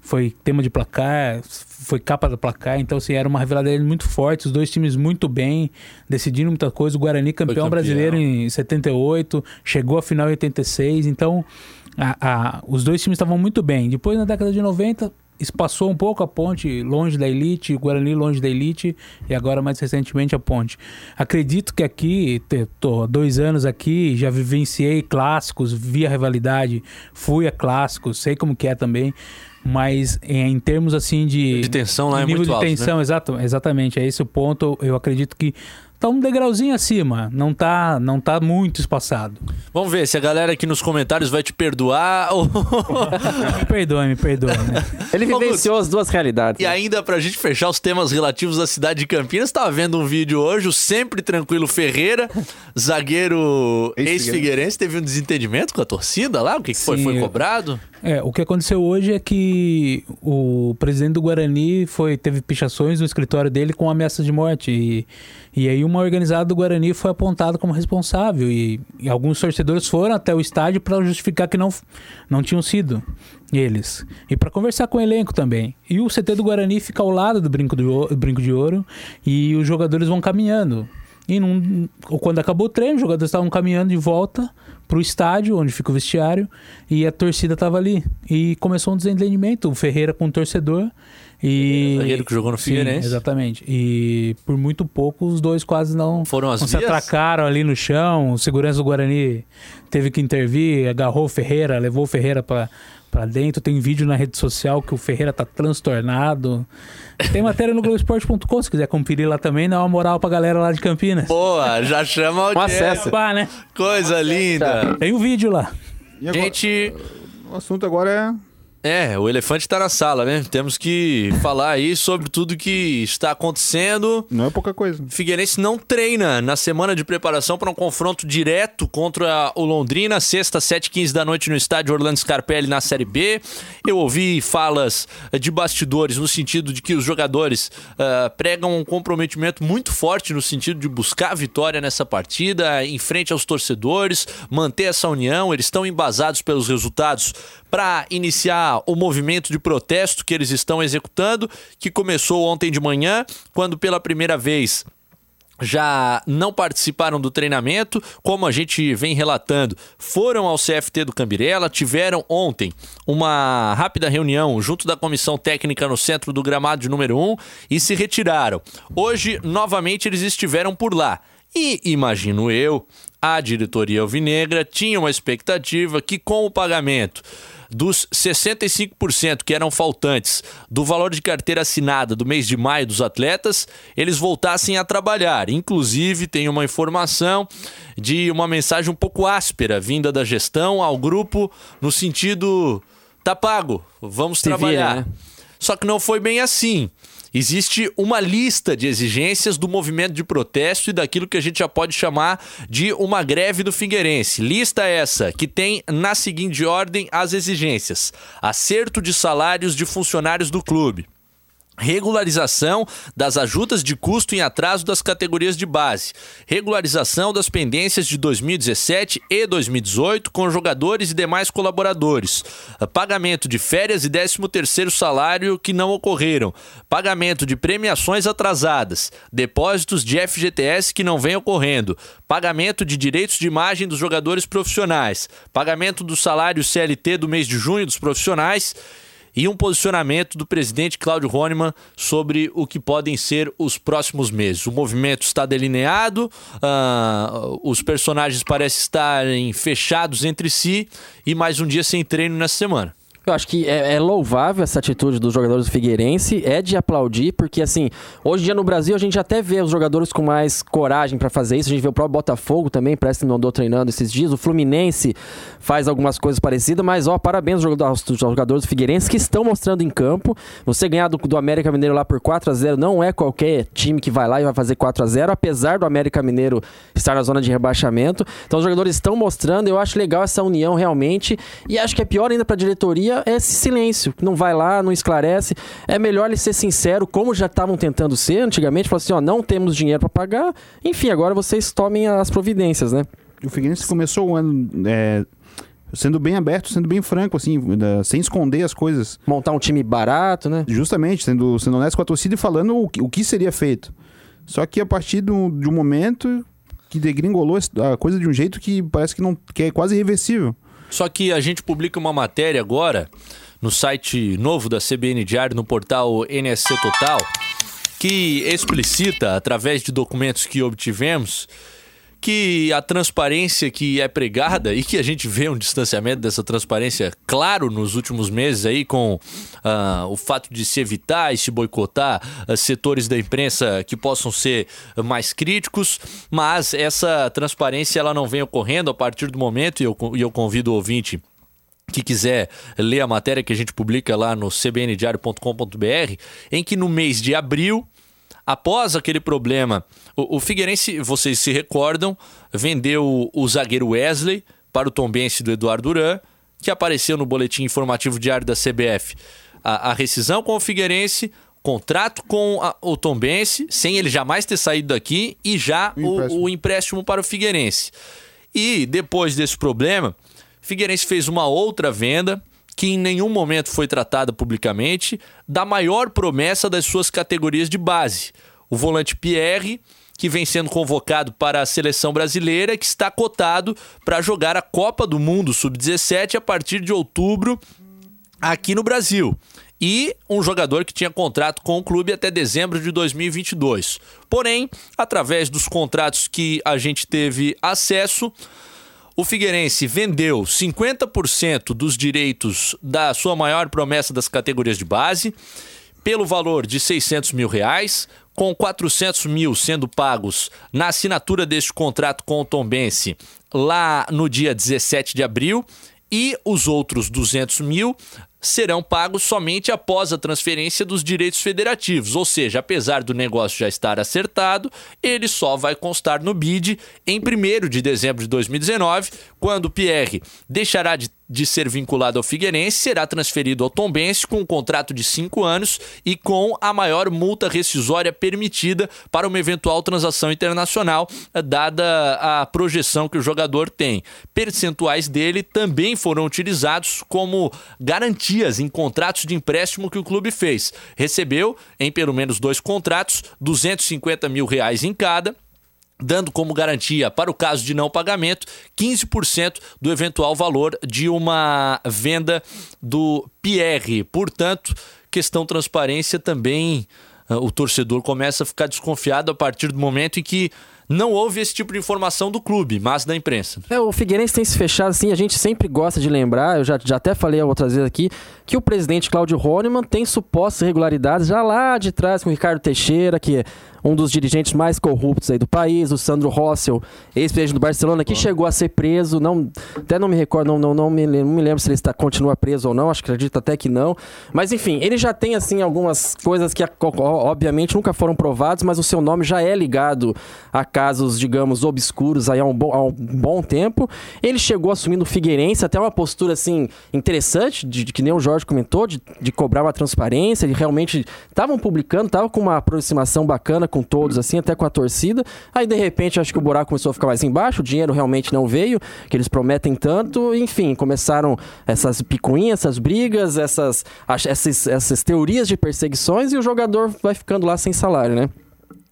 foi tema de placar, foi capa do placar, então assim, era uma rivalidade muito forte, os dois times muito bem, decidindo muita coisa. O Guarani campeão, campeão. brasileiro em 78, chegou à final em 86, então a- a- os dois times estavam muito bem. Depois, na década de 90, espaçou um pouco a ponte longe da elite, Guarani longe da elite e agora mais recentemente a ponte. Acredito que aqui, tô há dois anos aqui, já vivenciei clássicos, vi a rivalidade, fui a clássicos, sei como que é também. Mas em termos assim de. De tensão lá é nível muito de alto, tensão, exato, exatamente. É esse o ponto. Eu acredito que tá um degrauzinho acima. Não tá, não tá muito espaçado. Vamos ver se a galera aqui nos comentários vai te perdoar ou... Me perdoe, me perdoe. Né? Ele vivenciou as duas realidades. E né? ainda pra gente fechar os temas relativos à cidade de Campinas, tava vendo um vídeo hoje, o sempre tranquilo Ferreira, zagueiro Ex-Figueirense. ex-Figueirense, teve um desentendimento com a torcida lá? O que, que foi? Sim, Foi cobrado? É, o que aconteceu hoje é que o presidente do Guarani foi teve pichações no escritório dele com ameaças de morte e, e aí uma organizada do Guarani foi apontada como responsável e, e alguns torcedores foram até o estádio para justificar que não não tinham sido eles e para conversar com o elenco também. E o CT do Guarani fica ao lado do brinco, do, Ouro- brinco de ouro e os jogadores vão caminhando. E num, quando acabou o treino, os jogadores estavam caminhando de volta pro estádio, onde fica o vestiário, e a torcida tava ali. E começou um desentendimento, o Ferreira com o torcedor. E... Zagueiro que jogou no Sim, Figueirense. exatamente. E por muito pouco os dois quase não, Foram as não se atracaram ali no chão. O segurança do Guarani teve que intervir, agarrou o Ferreira, levou o Ferreira pra pra dentro. Tem vídeo na rede social que o Ferreira tá transtornado. Tem matéria no Globoesporte.com, se quiser conferir lá também, dá uma moral pra galera lá de Campinas. Boa, já chama a Um audiência. acesso. Pá, né? Coisa linda. Tem o vídeo lá. E agora, Gente, o assunto agora é é, o elefante tá na sala, né? Temos que falar aí sobre tudo que está acontecendo. Não é pouca coisa. Figueirense não treina na semana de preparação para um confronto direto contra o Londrina, sexta, 7h15 da noite no estádio Orlando Scarpelli na Série B. Eu ouvi falas eh, de bastidores no sentido de que os jogadores ah, pregam um comprometimento muito forte no sentido de buscar a vitória nessa partida, em frente aos torcedores, manter essa união. Eles estão embasados pelos resultados para iniciar o movimento de protesto que eles estão executando, que começou ontem de manhã, quando pela primeira vez já não participaram do treinamento, como a gente vem relatando, foram ao CFT do Cambirela, tiveram ontem uma rápida reunião junto da comissão técnica no centro do gramado de número 1 e se retiraram. Hoje, novamente, eles estiveram por lá. E imagino eu, a diretoria alvinegra tinha uma expectativa que com o pagamento dos 65% que eram faltantes do valor de carteira assinada do mês de maio dos atletas, eles voltassem a trabalhar. Inclusive, tem uma informação de uma mensagem um pouco áspera vinda da gestão ao grupo no sentido tá pago, vamos Se vira, trabalhar. né? Só que não foi bem assim. Existe uma lista de exigências do movimento de protesto e daquilo que a gente já pode chamar de uma greve do Figueirense. Lista essa que tem na seguinte ordem as exigências: acerto de salários de funcionários do clube. Regularização das ajudas de custo em atraso das categorias de base. Regularização das pendências de 2017 e 2018 com jogadores e demais colaboradores. Pagamento de férias e 13º salário que não ocorreram. Pagamento de premiações atrasadas. Depósitos de FGTS que não vem ocorrendo. Pagamento de direitos de imagem dos jogadores profissionais. Pagamento do salário CLT do mês de junho dos profissionais e um posicionamento do presidente Cláudio Honemann sobre o que podem ser os próximos meses. O movimento está delineado, ah, os personagens parecem estarem fechados entre si e mais um dia sem treino nessa semana. Eu acho que é, é louvável essa atitude dos jogadores do Figueirense, é de aplaudir, porque assim, hoje em dia no Brasil a gente até vê os jogadores com mais coragem pra fazer isso. A gente vê o próprio Botafogo também, parece que não andou treinando esses dias. O Fluminense faz algumas coisas parecidas, mas ó, parabéns aos jogadores, do Figueirense que estão mostrando em campo. Você ganhar do, do América Mineiro lá por 4 a 0 não é qualquer time que vai lá e vai fazer 4 a 0 apesar do América Mineiro estar na zona de rebaixamento. Então os jogadores estão mostrando, eu acho legal essa união realmente. E acho que é pior ainda pra diretoria é esse silêncio. que Não vai lá, não esclarece. É melhor ele ser sincero, como já estavam tentando ser antigamente. Falar assim, ó, não temos dinheiro pra pagar. Enfim, agora vocês tomem as providências, né? O Figueirense começou o ano é, sendo bem aberto, sendo bem franco, assim, sem esconder as coisas. Montar um time barato, né? Justamente, sendo, sendo honesto com a torcida e falando o que, o que seria feito. Só que a partir do, de um momento que degringolou a coisa de um jeito que parece que, não, que é quase irreversível. Só que a gente publica uma matéria agora no site novo da CBN Diário, no portal NSC Total, que explicita, através de documentos que obtivemos, que a transparência que é pregada e que a gente vê um distanciamento dessa transparência claro nos últimos meses aí com uh, o fato de se evitar e se boicotar uh, setores da imprensa que possam ser mais críticos, mas essa transparência ela não vem ocorrendo a partir do momento e eu, e eu convido o ouvinte que quiser ler a matéria que a gente publica lá no cbndiario.com.br, em que no mês de abril Após aquele problema, o, o Figueirense, vocês se recordam, vendeu o zagueiro Wesley para o Tombense do Eduardo Duran, que apareceu no boletim informativo diário da CBF. A, a rescisão com o Figueirense, contrato com a, o Tombense, sem ele jamais ter saído daqui, e já o, o, empréstimo. o empréstimo para o Figueirense. E depois desse problema, Figueirense fez uma outra venda que em nenhum momento foi tratada publicamente, da maior promessa das suas categorias de base. O volante Pierre, que vem sendo convocado para a seleção brasileira, que está cotado para jogar a Copa do Mundo Sub-17 a partir de outubro aqui no Brasil. E um jogador que tinha contrato com o clube até dezembro de 2022. Porém, através dos contratos que a gente teve acesso, o Figueirense vendeu 50% dos direitos da sua maior promessa das categorias de base pelo valor de 600 mil reais, com 400 mil sendo pagos na assinatura deste contrato com o Tombense lá no dia 17 de abril e os outros 200 mil serão pagos somente após a transferência dos direitos federativos, ou seja, apesar do negócio já estar acertado, ele só vai constar no BID em 1 de dezembro de 2019, quando o Pierre deixará de de ser vinculado ao Figueirense será transferido ao Tombense com um contrato de cinco anos e com a maior multa rescisória permitida para uma eventual transação internacional, dada a projeção que o jogador tem. Percentuais dele também foram utilizados como garantias em contratos de empréstimo que o clube fez. Recebeu, em pelo menos dois contratos, 250 mil reais em cada dando como garantia, para o caso de não pagamento, 15% do eventual valor de uma venda do Pierre. Portanto, questão transparência também, uh, o torcedor começa a ficar desconfiado a partir do momento em que não houve esse tipo de informação do clube, mas da imprensa. É, o Figueirense tem se fechado assim, a gente sempre gosta de lembrar, eu já, já até falei outras vezes aqui, que o presidente Cláudio Roneman tem supostas irregularidades já lá de trás com o Ricardo Teixeira, que um dos dirigentes mais corruptos aí do país, o Sandro Rossel, ex-presidente do Barcelona, que chegou a ser preso, não, até não me recordo, não, não, não, me, não me lembro se ele está, continua preso ou não, acho que acredito até que não. Mas enfim, ele já tem assim algumas coisas que obviamente nunca foram provadas, mas o seu nome já é ligado a casos, digamos, obscuros aí há um bom, há um bom tempo. Ele chegou assumindo o Figueirense, até uma postura assim interessante, de, de que nem o Jorge comentou, de, de cobrar uma transparência, ele realmente estavam publicando, estavam com uma aproximação bacana com todos, assim, até com a torcida. Aí, de repente, acho que o buraco começou a ficar mais embaixo, o dinheiro realmente não veio, que eles prometem tanto. Enfim, começaram essas picuinhas, essas brigas, essas, essas, essas teorias de perseguições e o jogador vai ficando lá sem salário, né?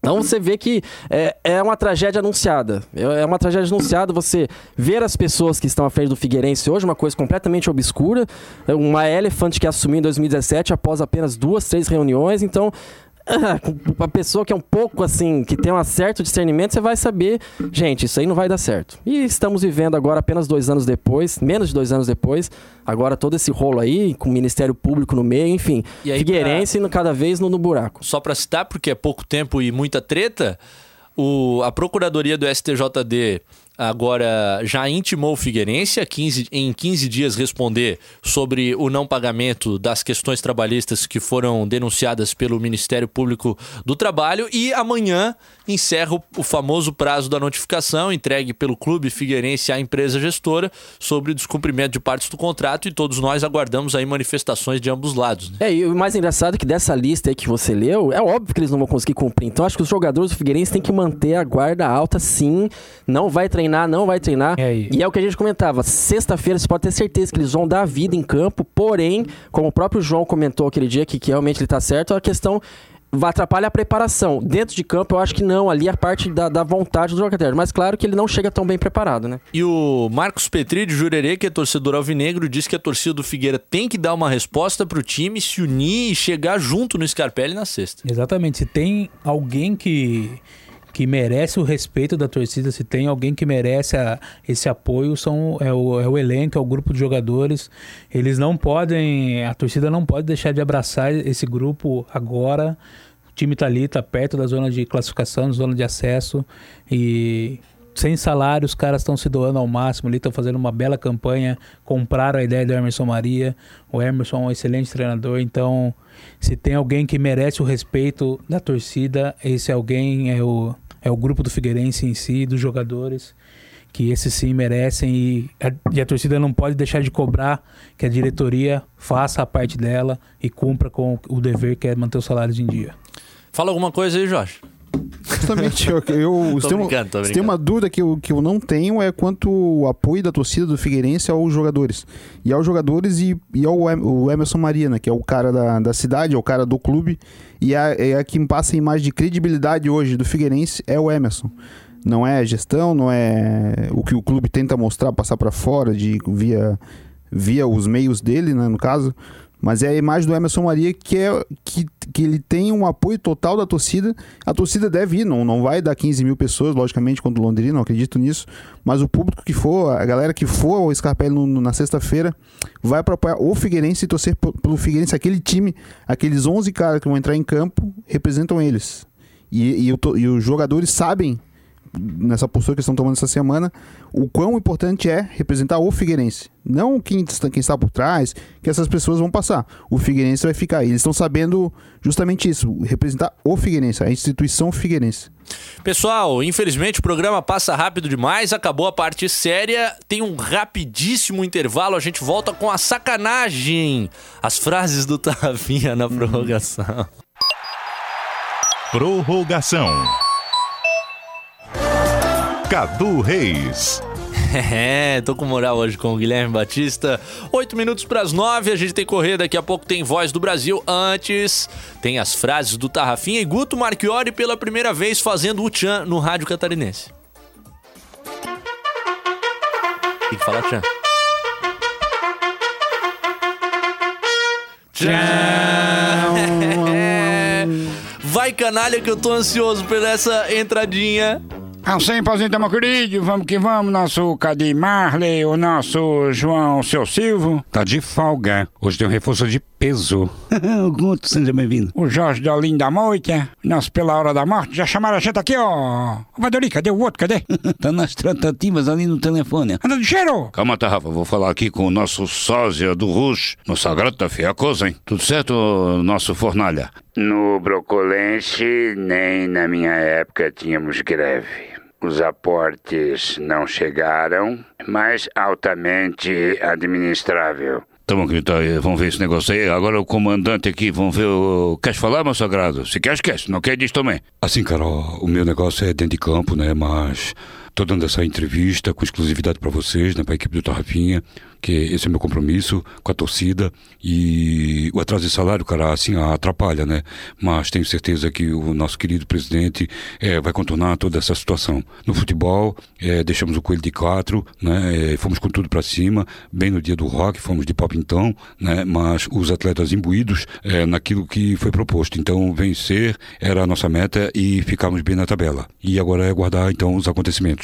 Então você vê que é, é uma tragédia anunciada. É, uma tragédia anunciada você ver as pessoas que estão à frente do Figueirense hoje, uma coisa completamente obscura. Uma Elephant que assumiu em 2017 após apenas duas, três reuniões. Então a pessoa que é um pouco assim, que tem um certo discernimento, você vai saber, gente, isso aí não vai dar certo. E estamos vivendo agora apenas dois anos depois, menos de dois anos depois, agora todo esse rolo aí, com o Ministério Público no meio, enfim. E aí, Figueirense pra... cada vez no, no buraco. Só para citar, porque é pouco tempo e muita treta, o, a Procuradoria do STJD agora já intimou o Figueirense a 15, em 15 dias responder sobre o não pagamento das questões trabalhistas que foram denunciadas pelo Ministério Público do Trabalho. E amanhã encerra o, famoso prazo da notificação entregue pelo Clube Figueirense à empresa gestora sobre o descumprimento de partes do contrato e todos nós aguardamos aí manifestações de ambos lados. Né? É, e o mais engraçado é que dessa lista aí que você leu, é óbvio que eles não vão conseguir cumprir. Então acho que os jogadores do Figueirense têm que manter a guarda alta sim, não vai treinar treinar, não vai treinar. É e é o que a gente comentava. Sexta-feira você pode ter certeza que eles vão dar a vida em campo, porém, como o próprio João comentou aquele dia, que, que realmente ele tá certo, a questão vai atrapalhar a preparação. Dentro de campo, eu acho que não. Ali é a parte da, da vontade do jogador. Mas claro que ele não chega tão bem preparado, né? E o Marcos Petri de Jurerê, que é torcedor alvinegro, diz que a torcida do Figueira tem que dar uma resposta pro time, se unir e chegar junto no Scarpelli na sexta. Exatamente. Se tem alguém que, que merece o respeito da torcida, se tem alguém que merece a- esse apoio, são, é, o, é o elenco, é o grupo de jogadores. Eles não podem, a torcida não pode deixar de abraçar esse grupo agora. O time tá ali, tá perto da zona de classificação, zona de acesso e sem salário, os caras estão se doando ao máximo ali, estão fazendo uma bela campanha, compraram a ideia do Emerson Maria. O Emerson é um excelente treinador, então se tem alguém que merece o respeito da torcida, esse alguém é o, é o grupo do Figueirense em si, dos jogadores, que esses sim merecem e a, e a torcida não pode deixar de cobrar que a diretoria faça a parte dela e cumpra com o dever que é manter os salários em dia. Fala alguma coisa aí, Jorge. Justamente, eu, eu- se, tem uma, se tem uma dúvida que eu, que eu não tenho é quanto o apoio da torcida do Figueirense aos jogadores. E aos jogadores e, e ao o Emerson Maria, né, que é o cara da, da cidade, é o cara do clube. E a, é a quem passa a imagem de credibilidade hoje do Figueirense é o Emerson. Não é a gestão, não é o que o clube tenta mostrar, passar para fora de via, via os meios dele, né, no caso. Mas é a imagem do Emerson Maria que é que, que ele tem um apoio total da torcida. A torcida deve ir, não, não vai dar 15 mil pessoas, logicamente, contra o Londrina, não acredito nisso. Mas o público que for, a galera que for ao Scarpelli no- no- na sexta-feira, vai para apoiar o Figueirense e torcer pelo Figueirense. Aquele time, aqueles 11 caras que vão entrar em campo, representam eles. E, e, o e os jogadores sabem nessa postura que eles estão tomando essa semana, o quão importante é representar o Figueirense. Não quem está, quem está por trás, que essas pessoas vão passar. O Figueirense vai ficar. E eles estão sabendo justamente isso, representar o Figueirense, a instituição Figueirense. Pessoal, infelizmente o programa passa rápido demais, acabou a parte séria, tem um rapidíssimo intervalo, a gente volta com a sacanagem, as frases do Tavinha na prorrogação. Prorrogação. Cadu Reis. É, tô com moral hoje com o Guilherme Batista. Oito minutos pras nove, a gente tem que correr, daqui a pouco tem Voz do Brasil. Antes, tem as frases do Tarrafinha e Guto Marchiori pela primeira vez fazendo o Tchan no rádio catarinense. Tem que falar Tchan. Tchan! Vai canalha que eu tô ansioso por essa entradinha. Assim, pauzinho, meu querido, vamos que vamos, nosso Cadi Marley, o nosso João Seu Silvio. Tá de folga. Hoje tem um reforço de peso. o Guto, seja bem-vindo. O Jorge da Linda Moita, nosso Pela Hora da Morte, já chamaram a gente aqui, ó. Ô, Vadori, cadê o outro, cadê? tá nas tratativas ali no telefone. Anda de cheiro! Calma, Tarrafa, vou falar aqui com o nosso sósia do Rush, no Sagrado da Fiacosa, hein? Tudo certo, nosso fornalha? No Brocolense, nem na minha época tínhamos greve. Os aportes não chegaram, mas altamente administrável. Tá bom, querido, tá, eh, vamos ver esse negócio aí. Agora o comandante aqui, vamos ver o... Quer falar, meu sagrado? Se quer, esquece. Não quer, diz também. Assim, cara, ó, o meu negócio é dentro de campo, né? Mas tô dando essa entrevista com exclusividade para vocês, né? Pra equipe do Tarrafinha, que esse é meu compromisso com a torcida. E o atraso de salário, cara, assim, atrapalha, né? Mas tenho certeza que o nosso querido presidente eh, vai contornar toda essa situação. No futebol, eh, deixamos o coelho de quatro, né? Eh, fomos com tudo para cima, bem no dia do rock, fomos de pop então, né? Mas os atletas imbuídos eh, naquilo que foi proposto. Então, vencer era a nossa meta e ficarmos bem na tabela. E agora é aguardar, então, os acontecimentos.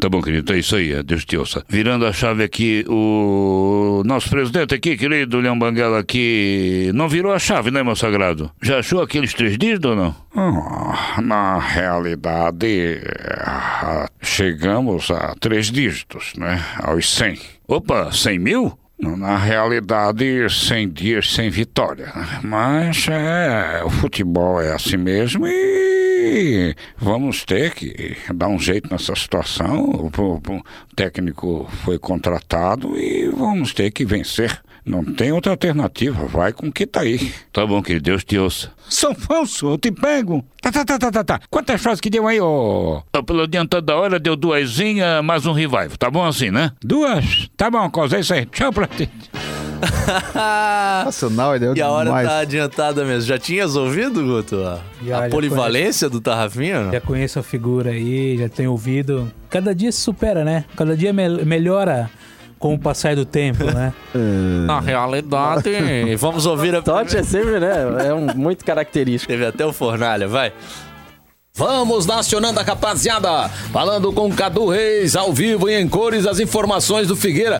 Tá bom, querido, é isso aí, é, Deus te ouça. Virando a chave aqui, o nosso presidente aqui, querido Leão Banguela, aqui, não virou a chave, né, meu sagrado? Já achou aqueles três dígitos ou não? Ah, na realidade, ah, chegamos a três dígitos, né? Aos 100. Opa, 100 mil? Na realidade, 100 dias sem vitória. né? Mas é, o futebol é assim mesmo e vamos ter que dar um jeito nessa situação. O, o- o técnico foi contratado e vamos ter que vencer. Não tem outra alternativa, vai com o que tá aí. Tá bom, querido, Deus te ouça. Sou falso, eu te pego. Tá, tá, tá, tá, tá, tá. Quantas frases que deu aí, ô? Ah, Pelo adiantado da hora, deu duasinha, mais um revival. Tá bom assim, né? Duas? Tá bom, Cosa, é isso aí. Tchau pra ti. Nacional, ele é E a hora demais. tá adiantada mesmo. Já tinhas ouvido, Guto? A, Já, a já polivalência do Tarrafinha? Já conheço a figura aí, já tenho ouvido. Cada dia se supera, né? Cada dia mel- melhora com o passar do tempo, né? Na realidade, vamos ouvir a. Totti é sempre, né? É um, muito característico. Teve até o Fornalha, vai. Vamos nacionando a rapaziada, falando com Cadu Reis, ao vivo e em cores, as informações do Figueira.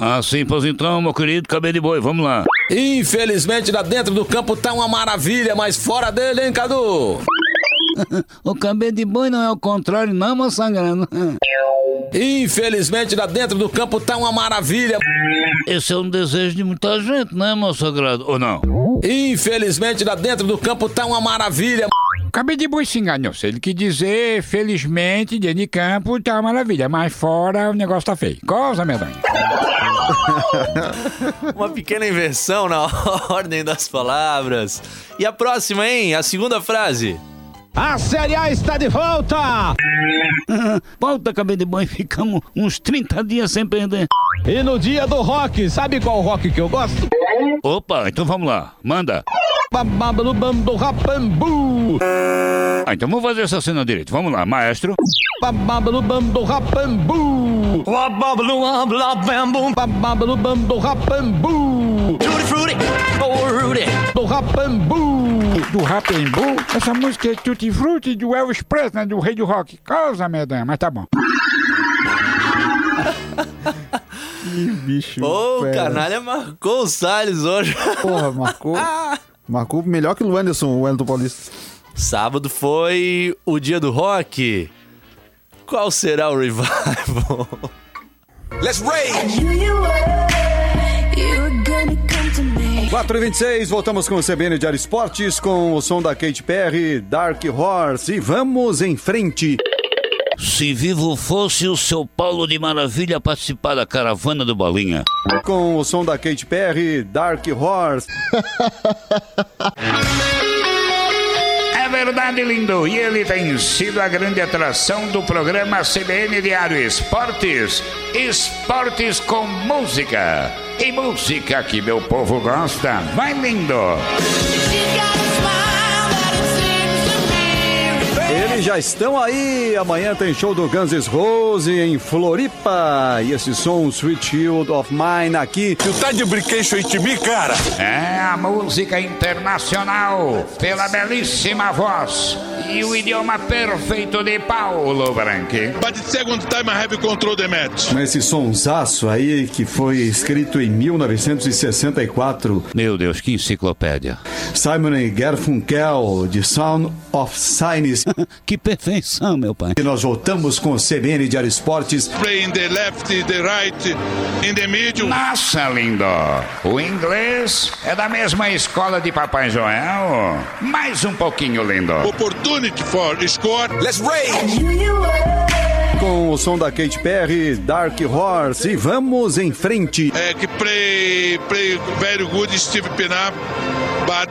Assim, pois então, meu querido cabelo de boi, vamos lá. Infelizmente, lá dentro do campo tá uma maravilha, mas fora dele, hein, Cadu? O cabelo de boi não é o contrário, não, meu sangrando. Infelizmente, lá dentro do campo tá uma maravilha. Esse é um desejo de muita gente, né, meu sagrado? Ou não? Infelizmente, lá dentro do campo tá uma maravilha. Cabelo de boi se enganou. Se ele quis dizer, felizmente, dentro de campo tá uma maravilha, mas fora o negócio tá feio. Cosa, medonha. Uma pequena inversão na ordem das palavras. E a próxima, hein? A segunda frase. A Série A está de volta! Volta, cabelo de boi, ficamos uns 30 dias sem perder. E no dia do rock, sabe qual rock que eu gosto? Opa, então vamos lá, manda. Bababam do Rapambu! Ah, então vamos fazer essa cena direito. Vamos lá, maestro. Bababam do Rapambu! Bababam do Rapambu! Tutti frutti, oh Rudy. Do Rapambu! Do Rapembu, essa música é Tutti Frutti do Elvis Presley, do Rei do Rock. Cosa, medonha, mas tá bom. Bicho. Ô, o fera. canalha marcou o Salles hoje. Porra, marcou. marcou melhor que o Anderson, o Wellington Paulista. Sábado foi o dia do rock. Qual será o revival? Let's rage! 4 e 26 voltamos com o CBN Diário Esportes com o som da Kate Perry, Dark Horse e vamos em frente. Se vivo fosse o seu Paulo de Maravilha participar da caravana do Bolinha. Com o som da Kate Perry, Dark Horse. Verdade, lindo. E ele tem sido a grande atração do programa CBN Diário Esportes. Esportes com música. E música que meu povo gosta. Vai, lindo. Já estão aí. Amanhã tem show do Guns N' Roses em Floripa. E esse som, Sweet Shield of Mine, aqui. Tu tá de brinquedo de mim, cara? É a música internacional pela belíssima voz e o idioma perfeito de Paulo Branchi. But the second time I have control the match. Esse sonsaço aí que foi escrito em 1964. Meu Deus, que enciclopédia. Simon Garfunkel, de Sound of Science. que perfeição, meu pai. E nós voltamos com o CBN Diário Esportes. Play in the left, the right, in the middle. Nossa, lindo! O inglês é da mesma escola de Papai Joel? Mais um pouquinho, lindo. Opportunity for score. Let's rage! Com o som da Kate Perry, Dark Horse e vamos em frente. É que play, play very good Steve Pinap, but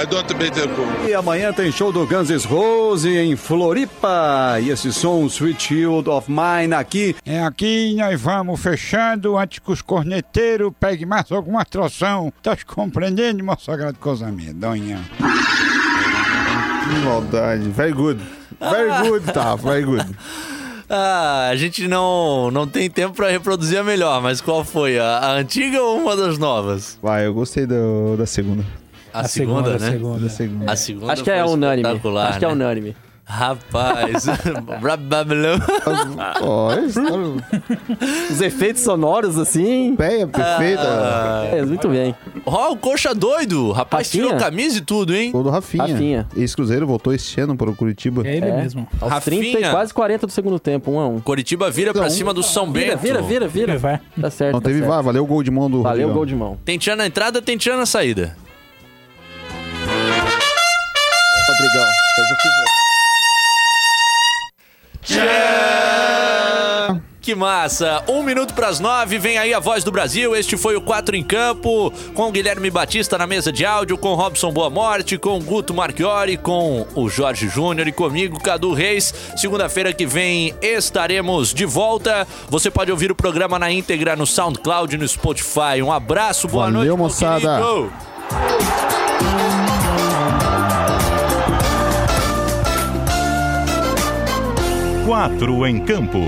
I don't better goal. E amanhã tem show do Guns N' Roses em Floripa. E esse som, Sweet Shield of Mine, aqui. É aqui nós vamos fechando antes que os corneteiros peguem mais alguma atração. Tá compreendendo, meu sagrado coisa medonha? Que maldade. Very good. Very good, tá. Very good. Ah, a gente não, não tem tempo pra reproduzir a melhor, mas qual foi? A, a antiga ou uma das novas? Vai, eu gostei do, da segunda. A, segunda, né? segunda. Da segunda. A segunda Acho que é unânime. Acho que é né? unânime. Rapaz, Os efeitos sonoros, assim. Péia perfeita. É, muito bem. Ó, o coxa doido. Rapaz, Rafinha? tirou camisa e tudo, hein? Gol do Rafinha. Rafinha. Ex-Cruzeiro voltou este ano para o Curitiba. É ele É. mesmo. Aos Rafinha. 30 e quase 40 do segundo tempo, 1 a 1 Coritiba vira pra Não. cima do São Vira, Bento. vira, vira, vira. Vai. Tá certo. Não tá teve certo. vá, valeu o gol de mão do Valeu o gol de mão. Tem tchan na entrada, tem tchan na saída. Rodrigão, fez o que Que massa! Um minuto pras nove, vem aí a voz do Brasil. Este foi o Quatro em Campo, com o Guilherme Batista na mesa de áudio, com Robson Boa Morte, com o Guto Marchiori, com o Jorge Júnior e comigo, Cadu Reis. Segunda-feira que vem estaremos de volta. Você pode ouvir o programa na íntegra no SoundCloud e no Spotify. Um abraço, boa Valeu, noite, meu moçada. querido. Quatro em campo.